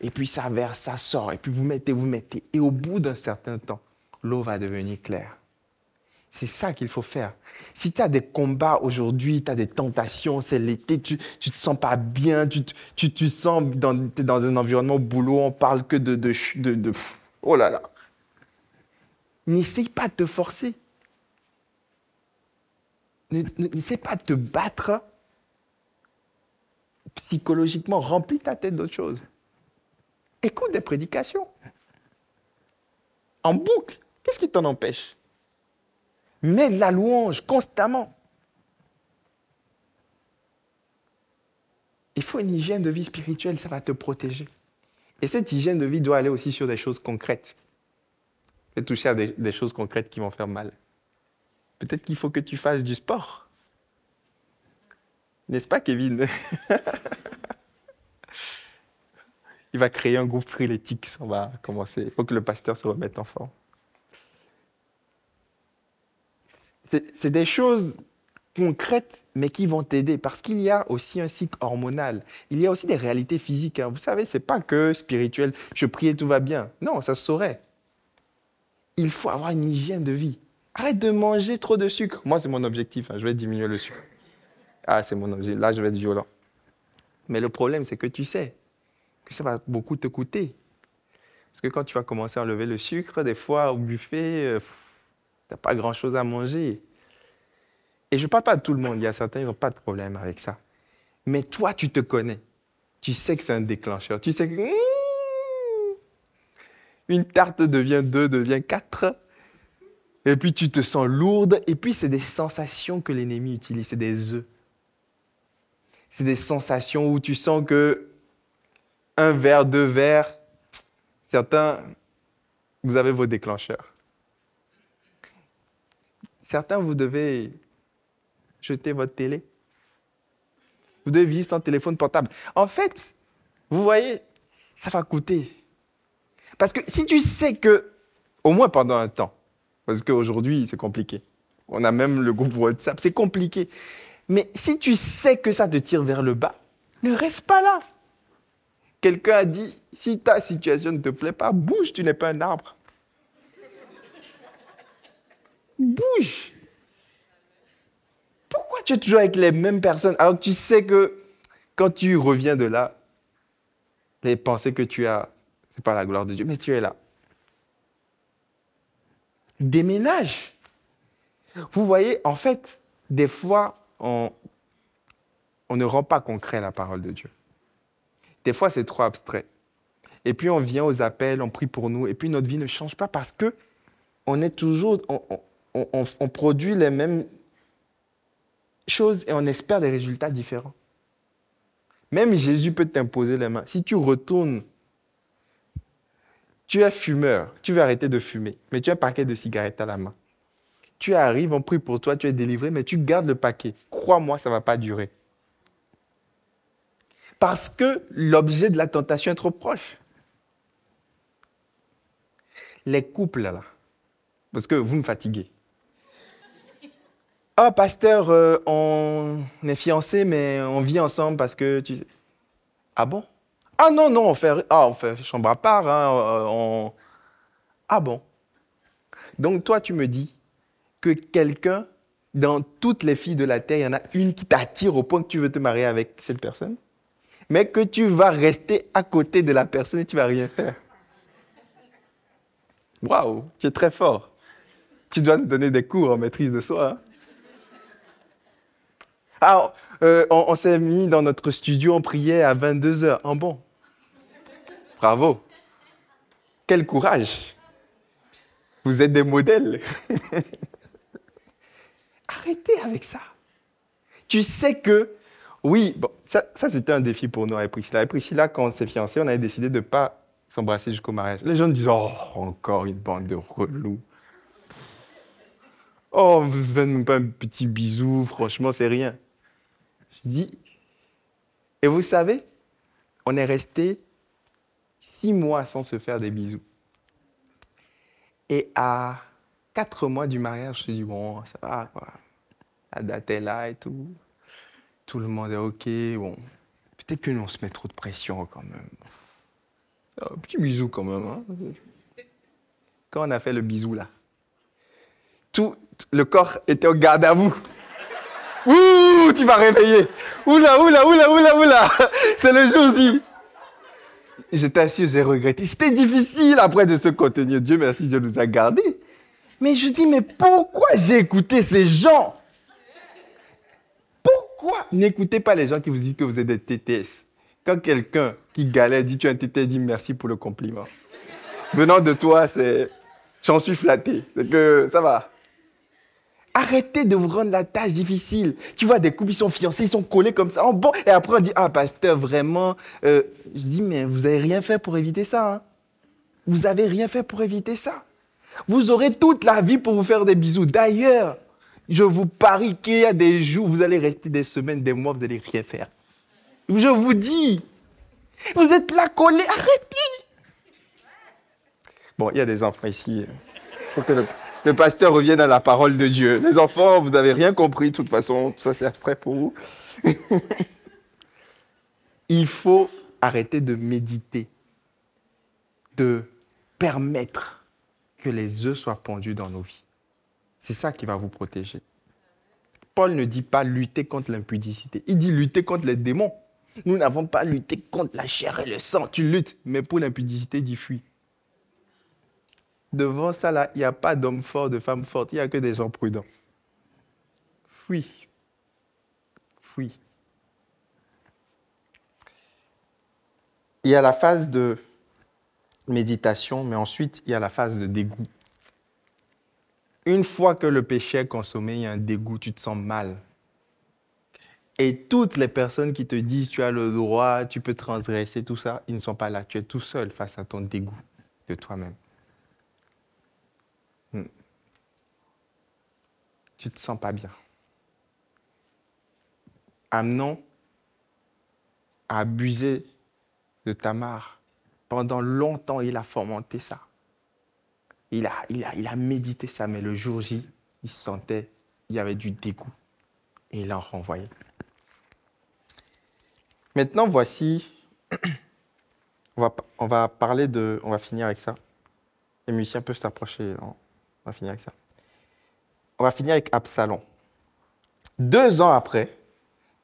Et puis ça verse, ça sort. Et puis vous mettez, vous mettez. Et au bout d'un certain temps, l'eau va devenir claire. C'est ça qu'il faut faire. Si tu as des combats aujourd'hui, tu as des tentations, c'est l'été, tu ne te sens pas bien, tu tu, tu sens dans, es dans un environnement boulot, on parle que de, de, Oh là là. N'essaye pas de te forcer. N'essaie pas de te battre psychologiquement. Remplis ta tête d'autre chose. Écoute des prédications. En boucle. Qu'est-ce qui t'en empêche? Mets la louange constamment. Il faut une hygiène de vie spirituelle, ça va te protéger. Et cette hygiène de vie doit aller aussi sur des choses concrètes. Et toucher à des, choses concrètes qui vont faire mal. Peut-être qu'il faut que tu fasses du sport. N'est-ce pas, Kevin? Il va créer un groupe frélétique, on va commencer. Il faut que le pasteur se remette en forme. C'est des choses concrètes, mais qui vont t'aider, parce qu'il y a aussi un cycle hormonal. Il y a aussi des réalités physiques. Hein. Vous savez, c'est pas que spirituel. Je prie et tout va bien. Non, ça se saurait. Il faut avoir une hygiène de vie. Arrête de manger trop de sucre. Moi, c'est mon objectif. Hein. Je vais diminuer le sucre. Ah, c'est mon objectif. Là, je vais être violent. Mais le problème, c'est que tu sais que ça va beaucoup te coûter. Parce que quand tu vas commencer à enlever le sucre, des fois, au buffet, euh, tu n'as pas grand-chose à manger. Et je ne parle pas de tout le monde, il y a certains qui n'ont pas de problème avec ça. Mais toi, tu te connais. Tu sais que c'est un déclencheur. Tu sais que hmm, une tarte devient deux, devient quatre. Et puis tu te sens lourde. Et puis c'est des sensations que l'ennemi utilise, c'est des œufs. C'est des sensations où tu sens que un verre, deux verres, certains, vous avez vos déclencheurs. Certains, vous devez jeter votre télé. Vous devez vivre sans téléphone portable. En fait, vous voyez, ça va coûter. Parce que si tu sais que, au moins pendant un temps, parce qu'aujourd'hui, c'est compliqué. On a même le groupe WhatsApp, c'est compliqué. Mais si tu sais que ça te tire vers le bas, ne reste pas là. Quelqu'un a dit, si ta situation ne te plaît pas, bouge, tu n'es pas un arbre. Bouge tu es toujours avec les mêmes personnes alors que tu sais que quand tu reviens de là, les pensées que tu as, ce n'est pas la gloire de Dieu, mais tu es là. Déménage. Vous voyez, en fait, des fois, on, on ne rend pas concret la parole de Dieu. Des fois, c'est trop abstrait. Et puis, on vient aux appels, on prie pour nous, et puis notre vie ne change pas parce que on est toujours, on, on, on produit les mêmes chose et on espère des résultats différents. Même Jésus peut t'imposer les mains. Si tu retournes, tu es fumeur, tu veux arrêter de fumer, mais tu as un paquet de cigarettes à la main. Tu arrives, on prie pour toi, tu es délivré, mais tu gardes le paquet. Crois-moi, ça ne va pas durer. Parce que l'objet de la tentation est trop proche. Les couples, là, parce que vous me fatiguez. Ah, pasteur, euh, on est fiancés, mais on vit ensemble parce que tu. Ah bon? Ah non, non, on fait, ah, on fait chambre à part. Hein, euh, ah bon Donc toi, tu me dis que quelqu'un, dans toutes les filles de la terre, il y en a une qui t'attire au point que tu veux te marier avec cette personne, mais que tu vas rester à côté de la personne et tu vas rien faire. Waouh, tu es très fort. Tu dois nous donner des cours en maîtrise de soi. Hein ah, euh, on, s'est mis dans notre studio, on priait à 22 heures. En bon? Bravo. Quel courage. Vous êtes des modèles. Arrêtez avec ça. Tu sais que, oui, bon, ça, c'était un défi pour nous avec Priscilla. Et Priscilla, quand on s'est fiancés, on avait décidé de ne pas s'embrasser jusqu'au mariage. Les gens disent, oh, encore une bande de relous. Oh, même pas un petit bisou, franchement, c'est rien. Je dis, et vous savez, on est resté six mois sans se faire des bisous. Et à quatre mois du mariage, je me dis, bon, ça va, quoi. La date est là et tout. Tout le monde est OK. Bon, peut-être que nous, on se met trop de pression quand même. Un petit bisou quand même. Hein. Quand on a fait le bisou là, tout le corps était au garde à vous. Ouh, tu m'as réveillé. Oula, oula, oula, oula, oula. C'est le jour J. J'étais assis, j'ai regretté. C'était difficile après de se contenir. Dieu merci, Dieu nous a gardés. Mais je dis, mais pourquoi j'ai écouté ces gens? Pourquoi n'écoutez pas les gens qui vous disent que vous êtes des TTS Quand quelqu'un qui galère dit tu es un TTS, dit merci pour le compliment. Venant de toi, c'est j'en suis flatté. C'est que ça va. Arrêtez de vous rendre la tâche difficile. Tu vois, des couples, ils sont fiancés, ils sont collés comme ça. En bon, et après, on dit, ah, pasteur, vraiment. Euh, je dis, mais vous n'avez rien fait pour éviter ça. Hein. Vous n'avez rien fait pour éviter ça. Vous aurez toute la vie pour vous faire des bisous. D'ailleurs, je vous parie qu'il y a des jours, vous allez rester des semaines, des mois, vous n'allez rien faire. Je vous dis, vous êtes là collés, arrêtez. Bon, il y a des enfants ici. Le pasteur revienne à la parole de Dieu. Les enfants, vous n'avez rien compris, de toute façon, tout ça c'est abstrait pour vous. Il faut arrêter de méditer, de permettre que les œufs soient pendus dans nos vies. C'est ça qui va vous protéger. Paul ne dit pas lutter contre l'impudicité, il dit lutter contre les démons. Nous n'avons pas lutté contre la chair et le sang, tu luttes, mais pour l'impudicité, dit fuis devant ça, il n'y a pas d'homme fort, de femme forte, il n'y a que des gens prudents. Fuis. Fuis. Il y a la phase de méditation, mais ensuite, il y a la phase de dégoût. Une fois que le péché est consommé, il y a un dégoût, tu te sens mal. Et toutes les personnes qui te disent tu as le droit, tu peux transgresser, tout ça, ils ne sont pas là. Tu es tout seul face à ton dégoût de toi-même. Tu te sens pas bien. Amnon a abusé de Tamar. Pendant longtemps, il a fomenté ça. Il a, médité ça, mais le jour J, il sentait, il y avait du dégoût. Et il l'a renvoyé. Maintenant, voici, on va, on va parler de, on va finir avec ça. Les musiciens peuvent s'approcher. On va finir avec ça. On va finir avec Absalom. Deux ans après,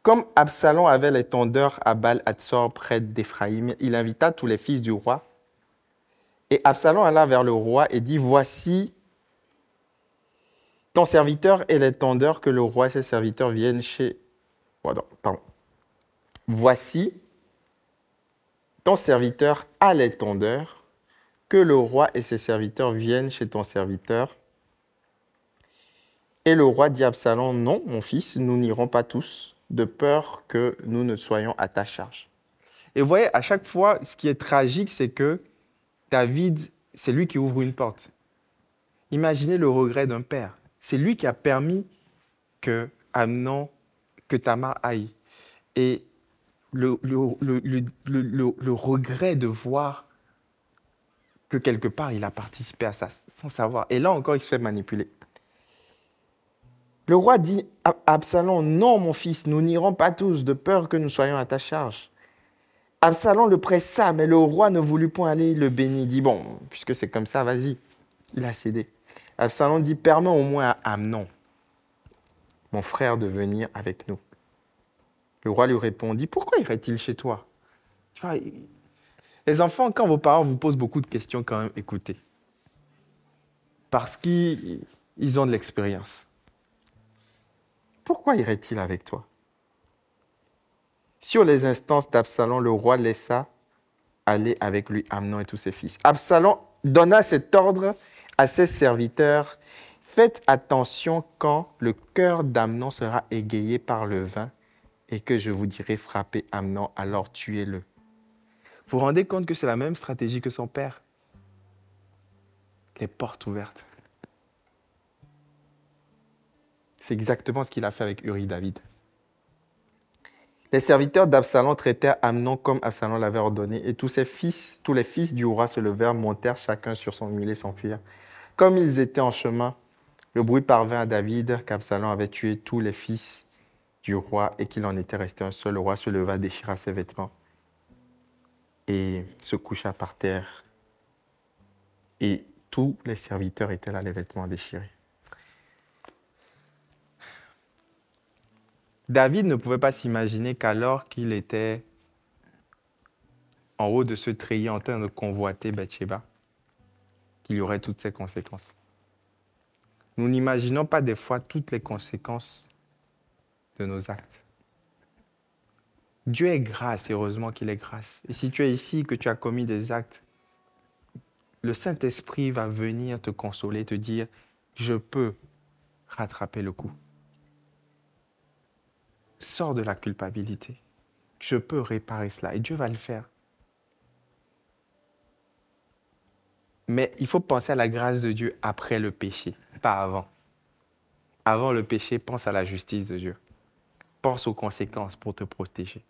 comme Absalom avait les tondeurs à Baal Hatzor près d'Éphraïm, il invita tous les fils du roi. Et Absalom alla vers le roi et dit Voici ton serviteur et les tondeurs que le roi et ses serviteurs viennent chez. Pardon. Voici ton serviteur a les tondeurs que le roi et ses serviteurs viennent chez ton serviteur. Et le roi dit à Absalom, non, mon fils, nous n'irons pas tous, de peur que nous ne soyons à ta charge. Et vous voyez, à chaque fois, ce qui est tragique, c'est que David, c'est lui qui ouvre une porte. Imaginez le regret d'un père. C'est lui qui a permis que Amnon, que Tamar aille. Et le, le regret de voir que quelque part, il a participé à ça sans savoir. Et là encore, il se fait manipuler. Le roi dit à Absalom, non mon fils, nous n'irons pas tous, de peur que nous soyons à ta charge. Absalom le pressa, mais le roi ne voulut point aller, il le bénit, dit, bon, puisque c'est comme ça, vas-y. Il a cédé. Absalom dit, permets au moins à Amnon, mon frère, de venir avec nous. Le roi lui répondit, pourquoi irait-il chez toi? Les enfants, quand vos parents vous posent beaucoup de questions, quand même, écoutez. Parce qu'ils ont de l'expérience. Pourquoi irait-il avec toi? Sur les instances d'Absalom, le roi laissa aller avec lui Amnon et tous ses fils. Absalom donna cet ordre à ses serviteurs. Faites attention quand le cœur d'Amnon sera égayé par le vin et que je vous dirai frapper Amnon, alors tuez-le. Vous vous rendez compte que c'est la même stratégie que son père? Les portes ouvertes. C'est exactement ce qu'il a fait avec Uri David. Les serviteurs d'Absalom traitèrent Amnon comme Absalom l'avait ordonné, et tous ses fils, tous les fils du roi se levèrent, montèrent chacun sur son mulet sans fuir. Comme ils étaient en chemin, le bruit parvint à David qu'Absalom avait tué tous les fils du roi et qu'il en était resté un seul. Le roi se leva, déchira ses vêtements et se coucha par terre. Et tous les serviteurs étaient là, les vêtements déchirés. David ne pouvait pas s'imaginer qu'alors qu'il était en haut de ce treillis en train de convoiter Bathsheba, qu'il y aurait toutes ces conséquences. Nous n'imaginons pas des fois toutes les conséquences de nos actes. Dieu est grâce, heureusement qu'il est grâce. Et si tu es ici, que tu as commis des actes, le Saint-Esprit va venir te consoler, te dire, je peux rattraper le coup. Sors de la culpabilité. Je peux réparer cela et Dieu va le faire. Mais il faut penser à la grâce de Dieu après le péché, pas avant. Avant le péché, pense à la justice de Dieu. Pense aux conséquences pour te protéger.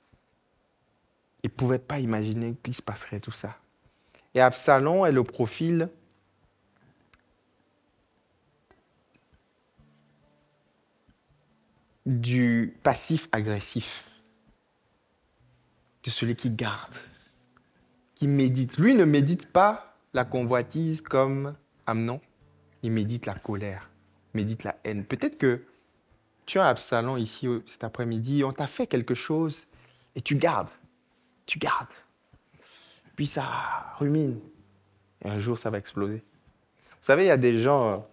Il ne pouvait pas imaginer qu'il se passerait tout ça. Et Absalom est le profil du passif agressif, de celui qui garde, qui médite. Lui ne médite pas la convoitise comme Amnon, il médite la colère, médite la haine. Peut-être que tu as Absalom ici cet après-midi, on t'a fait quelque chose et tu gardes, tu gardes. Puis ça rumine et un jour ça va exploser. Vous savez, il y a des gens,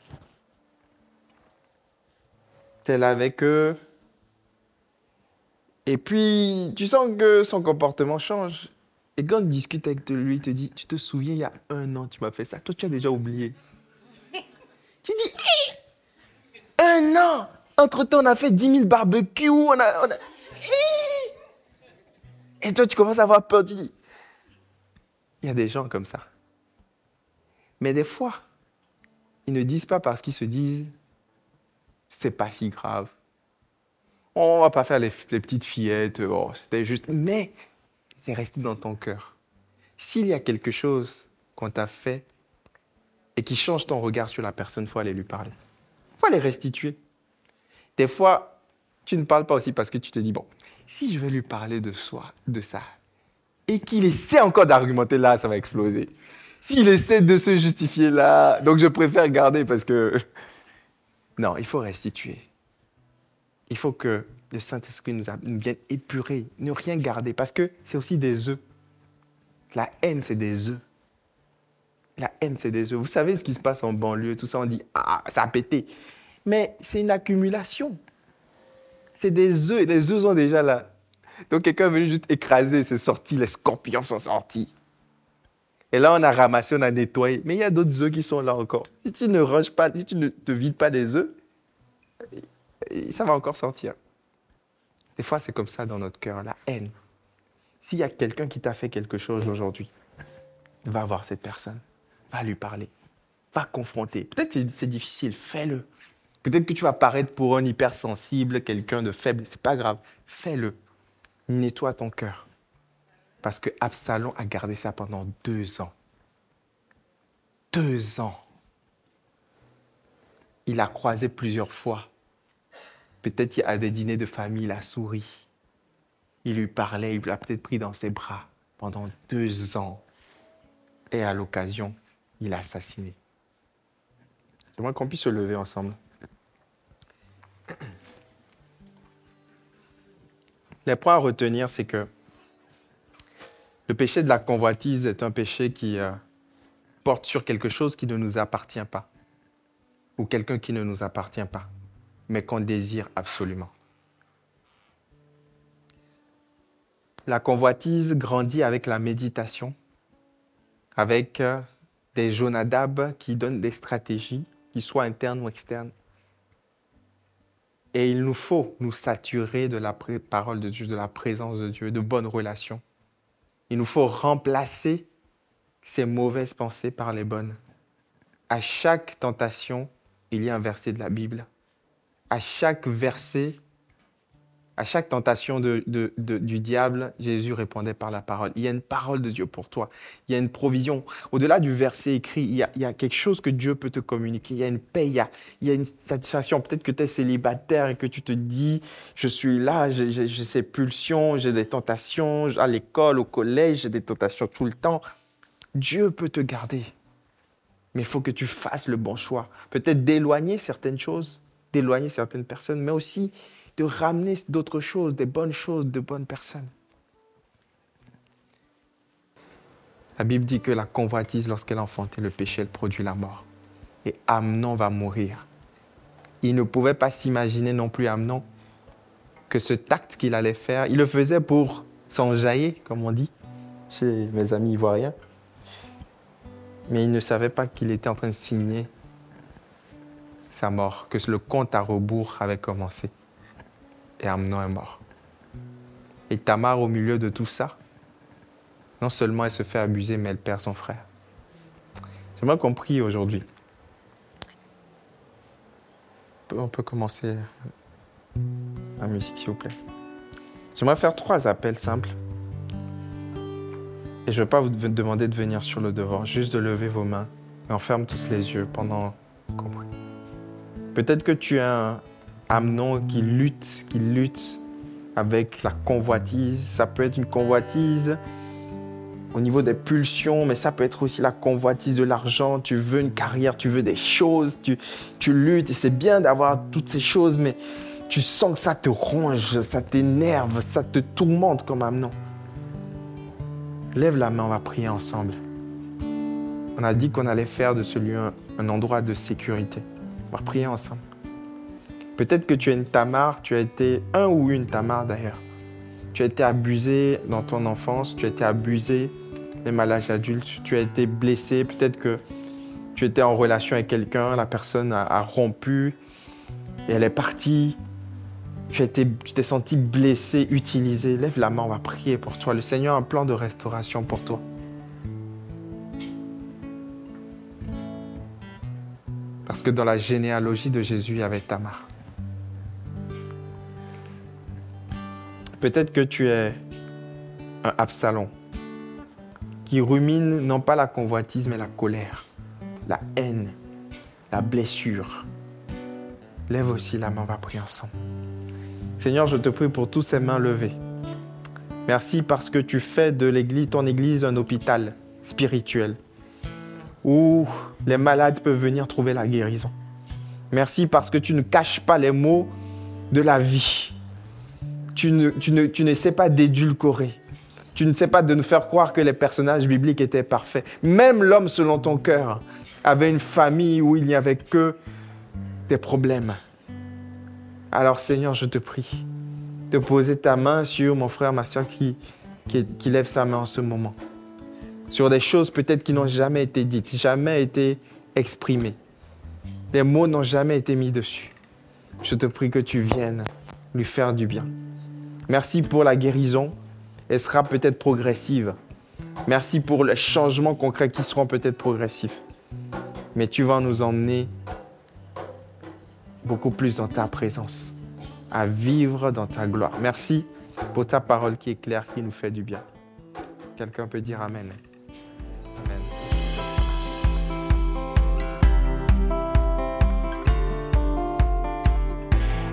es là avec eux, et puis, tu sens que son comportement change. Et quand tu discutes avec lui, il te dit, tu te souviens, il y a un an, tu m'as fait ça. Toi, tu as déjà oublié. tu dis, hé un an Entre-temps, on a fait 10 000 barbecues, on a... Et toi, tu commences à avoir peur. Tu dis, il y a des gens comme ça. Mais des fois, ils ne disent pas parce qu'ils se disent, c'est pas si grave. On va pas faire les, petites fillettes, oh, c'était juste. Mais c'est resté dans ton cœur. S'il y a quelque chose qu'on t'a fait et qui change ton regard sur la personne, faut aller lui parler. Faut aller restituer. Des fois, tu ne parles pas aussi parce que tu te dis, bon, si je vais lui parler de soi, de ça, et qu'il essaie encore d'argumenter là, ça va exploser. S'il essaie de se justifier là, donc je préfère garder parce que... Non, il faut restituer. Il faut que le Saint-Esprit nous, vienne épurer, ne rien garder, parce que c'est aussi des œufs. La haine, c'est des œufs. La haine, c'est des œufs. Vous savez ce qui se passe en banlieue, tout ça, on dit, ah, ça a pété. Mais c'est une accumulation. C'est des œufs, et les œufs sont déjà là. Donc quelqu'un est venu juste écraser, c'est sorti, les scorpions sont sortis. Et là, on a ramassé, on a nettoyé. Mais il y a d'autres œufs qui sont là encore. Si tu ne ranges pas, si tu ne te vides pas des œufs, ça va encore sortir. Des fois, c'est comme ça dans notre cœur, la haine. S'il y a quelqu'un qui t'a fait quelque chose aujourd'hui, va voir cette personne, va lui parler, va confronter. Peut-être que c'est difficile, fais-le. Peut-être que tu vas paraître pour un hypersensible, quelqu'un de faible, c'est pas grave, fais-le. Nettoie ton cœur. Parce que Absalom a gardé ça pendant deux ans. Deux ans. Il a croisé plusieurs fois Peut-être à des dîners de famille, il a souri. Il lui parlait, il l'a peut-être pris dans ses bras pendant deux ans. Et à l'occasion, il a assassiné. J'aimerais qu'on puisse se lever ensemble. Les points à retenir, c'est que le péché de la convoitise est un péché qui euh, porte sur quelque chose qui ne nous appartient pas, ou quelqu'un qui ne nous appartient pas mais qu'on désire absolument. La convoitise grandit avec la méditation, avec euh, des Jonadab qui donnent des stratégies, qui soient internes ou externes. Et il nous faut nous saturer de la parole de Dieu, de la présence de Dieu, de bonnes relations. Il nous faut remplacer ces mauvaises pensées par les bonnes. À chaque tentation, il y a un verset de la Bible à chaque verset, à chaque tentation du diable, Jésus répondait par la parole. Il y a une parole de Dieu pour toi. Il y a une provision. Au-delà du verset écrit, il y, a, quelque chose que Dieu peut te communiquer. Il y a une paix, il y a, une satisfaction. Peut-être que tu es célibataire et que tu te dis, je suis là, j'ai ces pulsions, j'ai des tentations à l'école, au collège, j'ai des tentations tout le temps. Dieu peut te garder. Mais il faut que tu fasses le bon choix. Peut-être d'éloigner certaines choses d'éloigner certaines personnes, mais aussi de ramener d'autres choses, des bonnes choses, de bonnes personnes. La Bible dit que la convoitise, lorsqu'elle enfantait le péché, elle produit la mort. Et Amnon va mourir. Il ne pouvait pas s'imaginer non plus, Amnon, que ce acte qu'il allait faire, il le faisait pour s'enjailler, comme on dit, chez mes amis ivoiriens. Mais il ne savait pas qu'il était en train de signer sa mort, que le compte à rebours avait commencé. Et Amnon est mort. Et Tamar, au milieu de tout ça, non seulement elle se fait abuser, mais elle perd son frère. J'aimerais qu'on prie aujourd'hui. On peut commencer la musique, s'il vous plaît. J'aimerais faire trois appels simples. Et je ne vais pas vous demander de venir sur le devant, juste de lever vos mains et on ferme tous les yeux pendant qu'on prie. Peut-être que tu as un Amnon qui lutte, qui lutte avec la convoitise. Ça peut être une convoitise au niveau des pulsions, mais ça peut être aussi la convoitise de l'argent. Tu veux une carrière, tu veux des choses, tu, tu luttes et c'est bien d'avoir toutes ces choses, mais tu sens que ça te ronge, ça t'énerve, ça te tourmente comme Amnon. Lève la main, on va prier ensemble. On a dit qu'on allait faire de ce lieu un, endroit de sécurité. On va prier ensemble. Peut-être que tu es une Tamar, tu as été un ou une Tamar d'ailleurs. Tu as été abusé dans ton enfance, tu as été abusé même à l'âge adulte, tu as été blessé, peut-être que tu étais en relation avec quelqu'un, la personne a rompu et elle est partie tu t'es senti blessé, utilisé, lève la main, on va prier pour toi. Le Seigneur a un plan de restauration pour toi. Parce que dans la généalogie de Jésus, il y avait Tamar. Peut-être que tu es un Absalom qui rumine non pas la convoitise, mais la colère, la haine, la blessure. Lève aussi la main, on va prier ensemble. Seigneur, je te prie pour tous ces mains levées. Merci parce que tu fais de l'église, ton église un hôpital spirituel où les malades peuvent venir trouver la guérison. Merci parce que tu ne caches pas les mots de la vie. Tu ne, tu ne, tu sais pas d'édulcorer. Tu ne sais pas de nous faire croire que les personnages bibliques étaient parfaits. Même l'homme selon ton cœur avait une famille où il n'y avait que des problèmes. Alors Seigneur, je te prie de poser ta main sur mon frère, ma soeur qui, qui, lève sa main en ce moment. Sur des choses peut-être qui n'ont jamais été dites, jamais été exprimées. Les mots n'ont jamais été mis dessus. Je te prie que tu viennes lui faire du bien. Merci pour la guérison. Elle sera peut-être progressive. Merci pour les changements concrets qui seront peut-être progressifs. Mais tu vas nous emmener beaucoup plus dans ta présence, à vivre dans ta gloire. Merci pour ta parole qui est claire, qui nous fait du bien. Quelqu'un peut dire. Amen.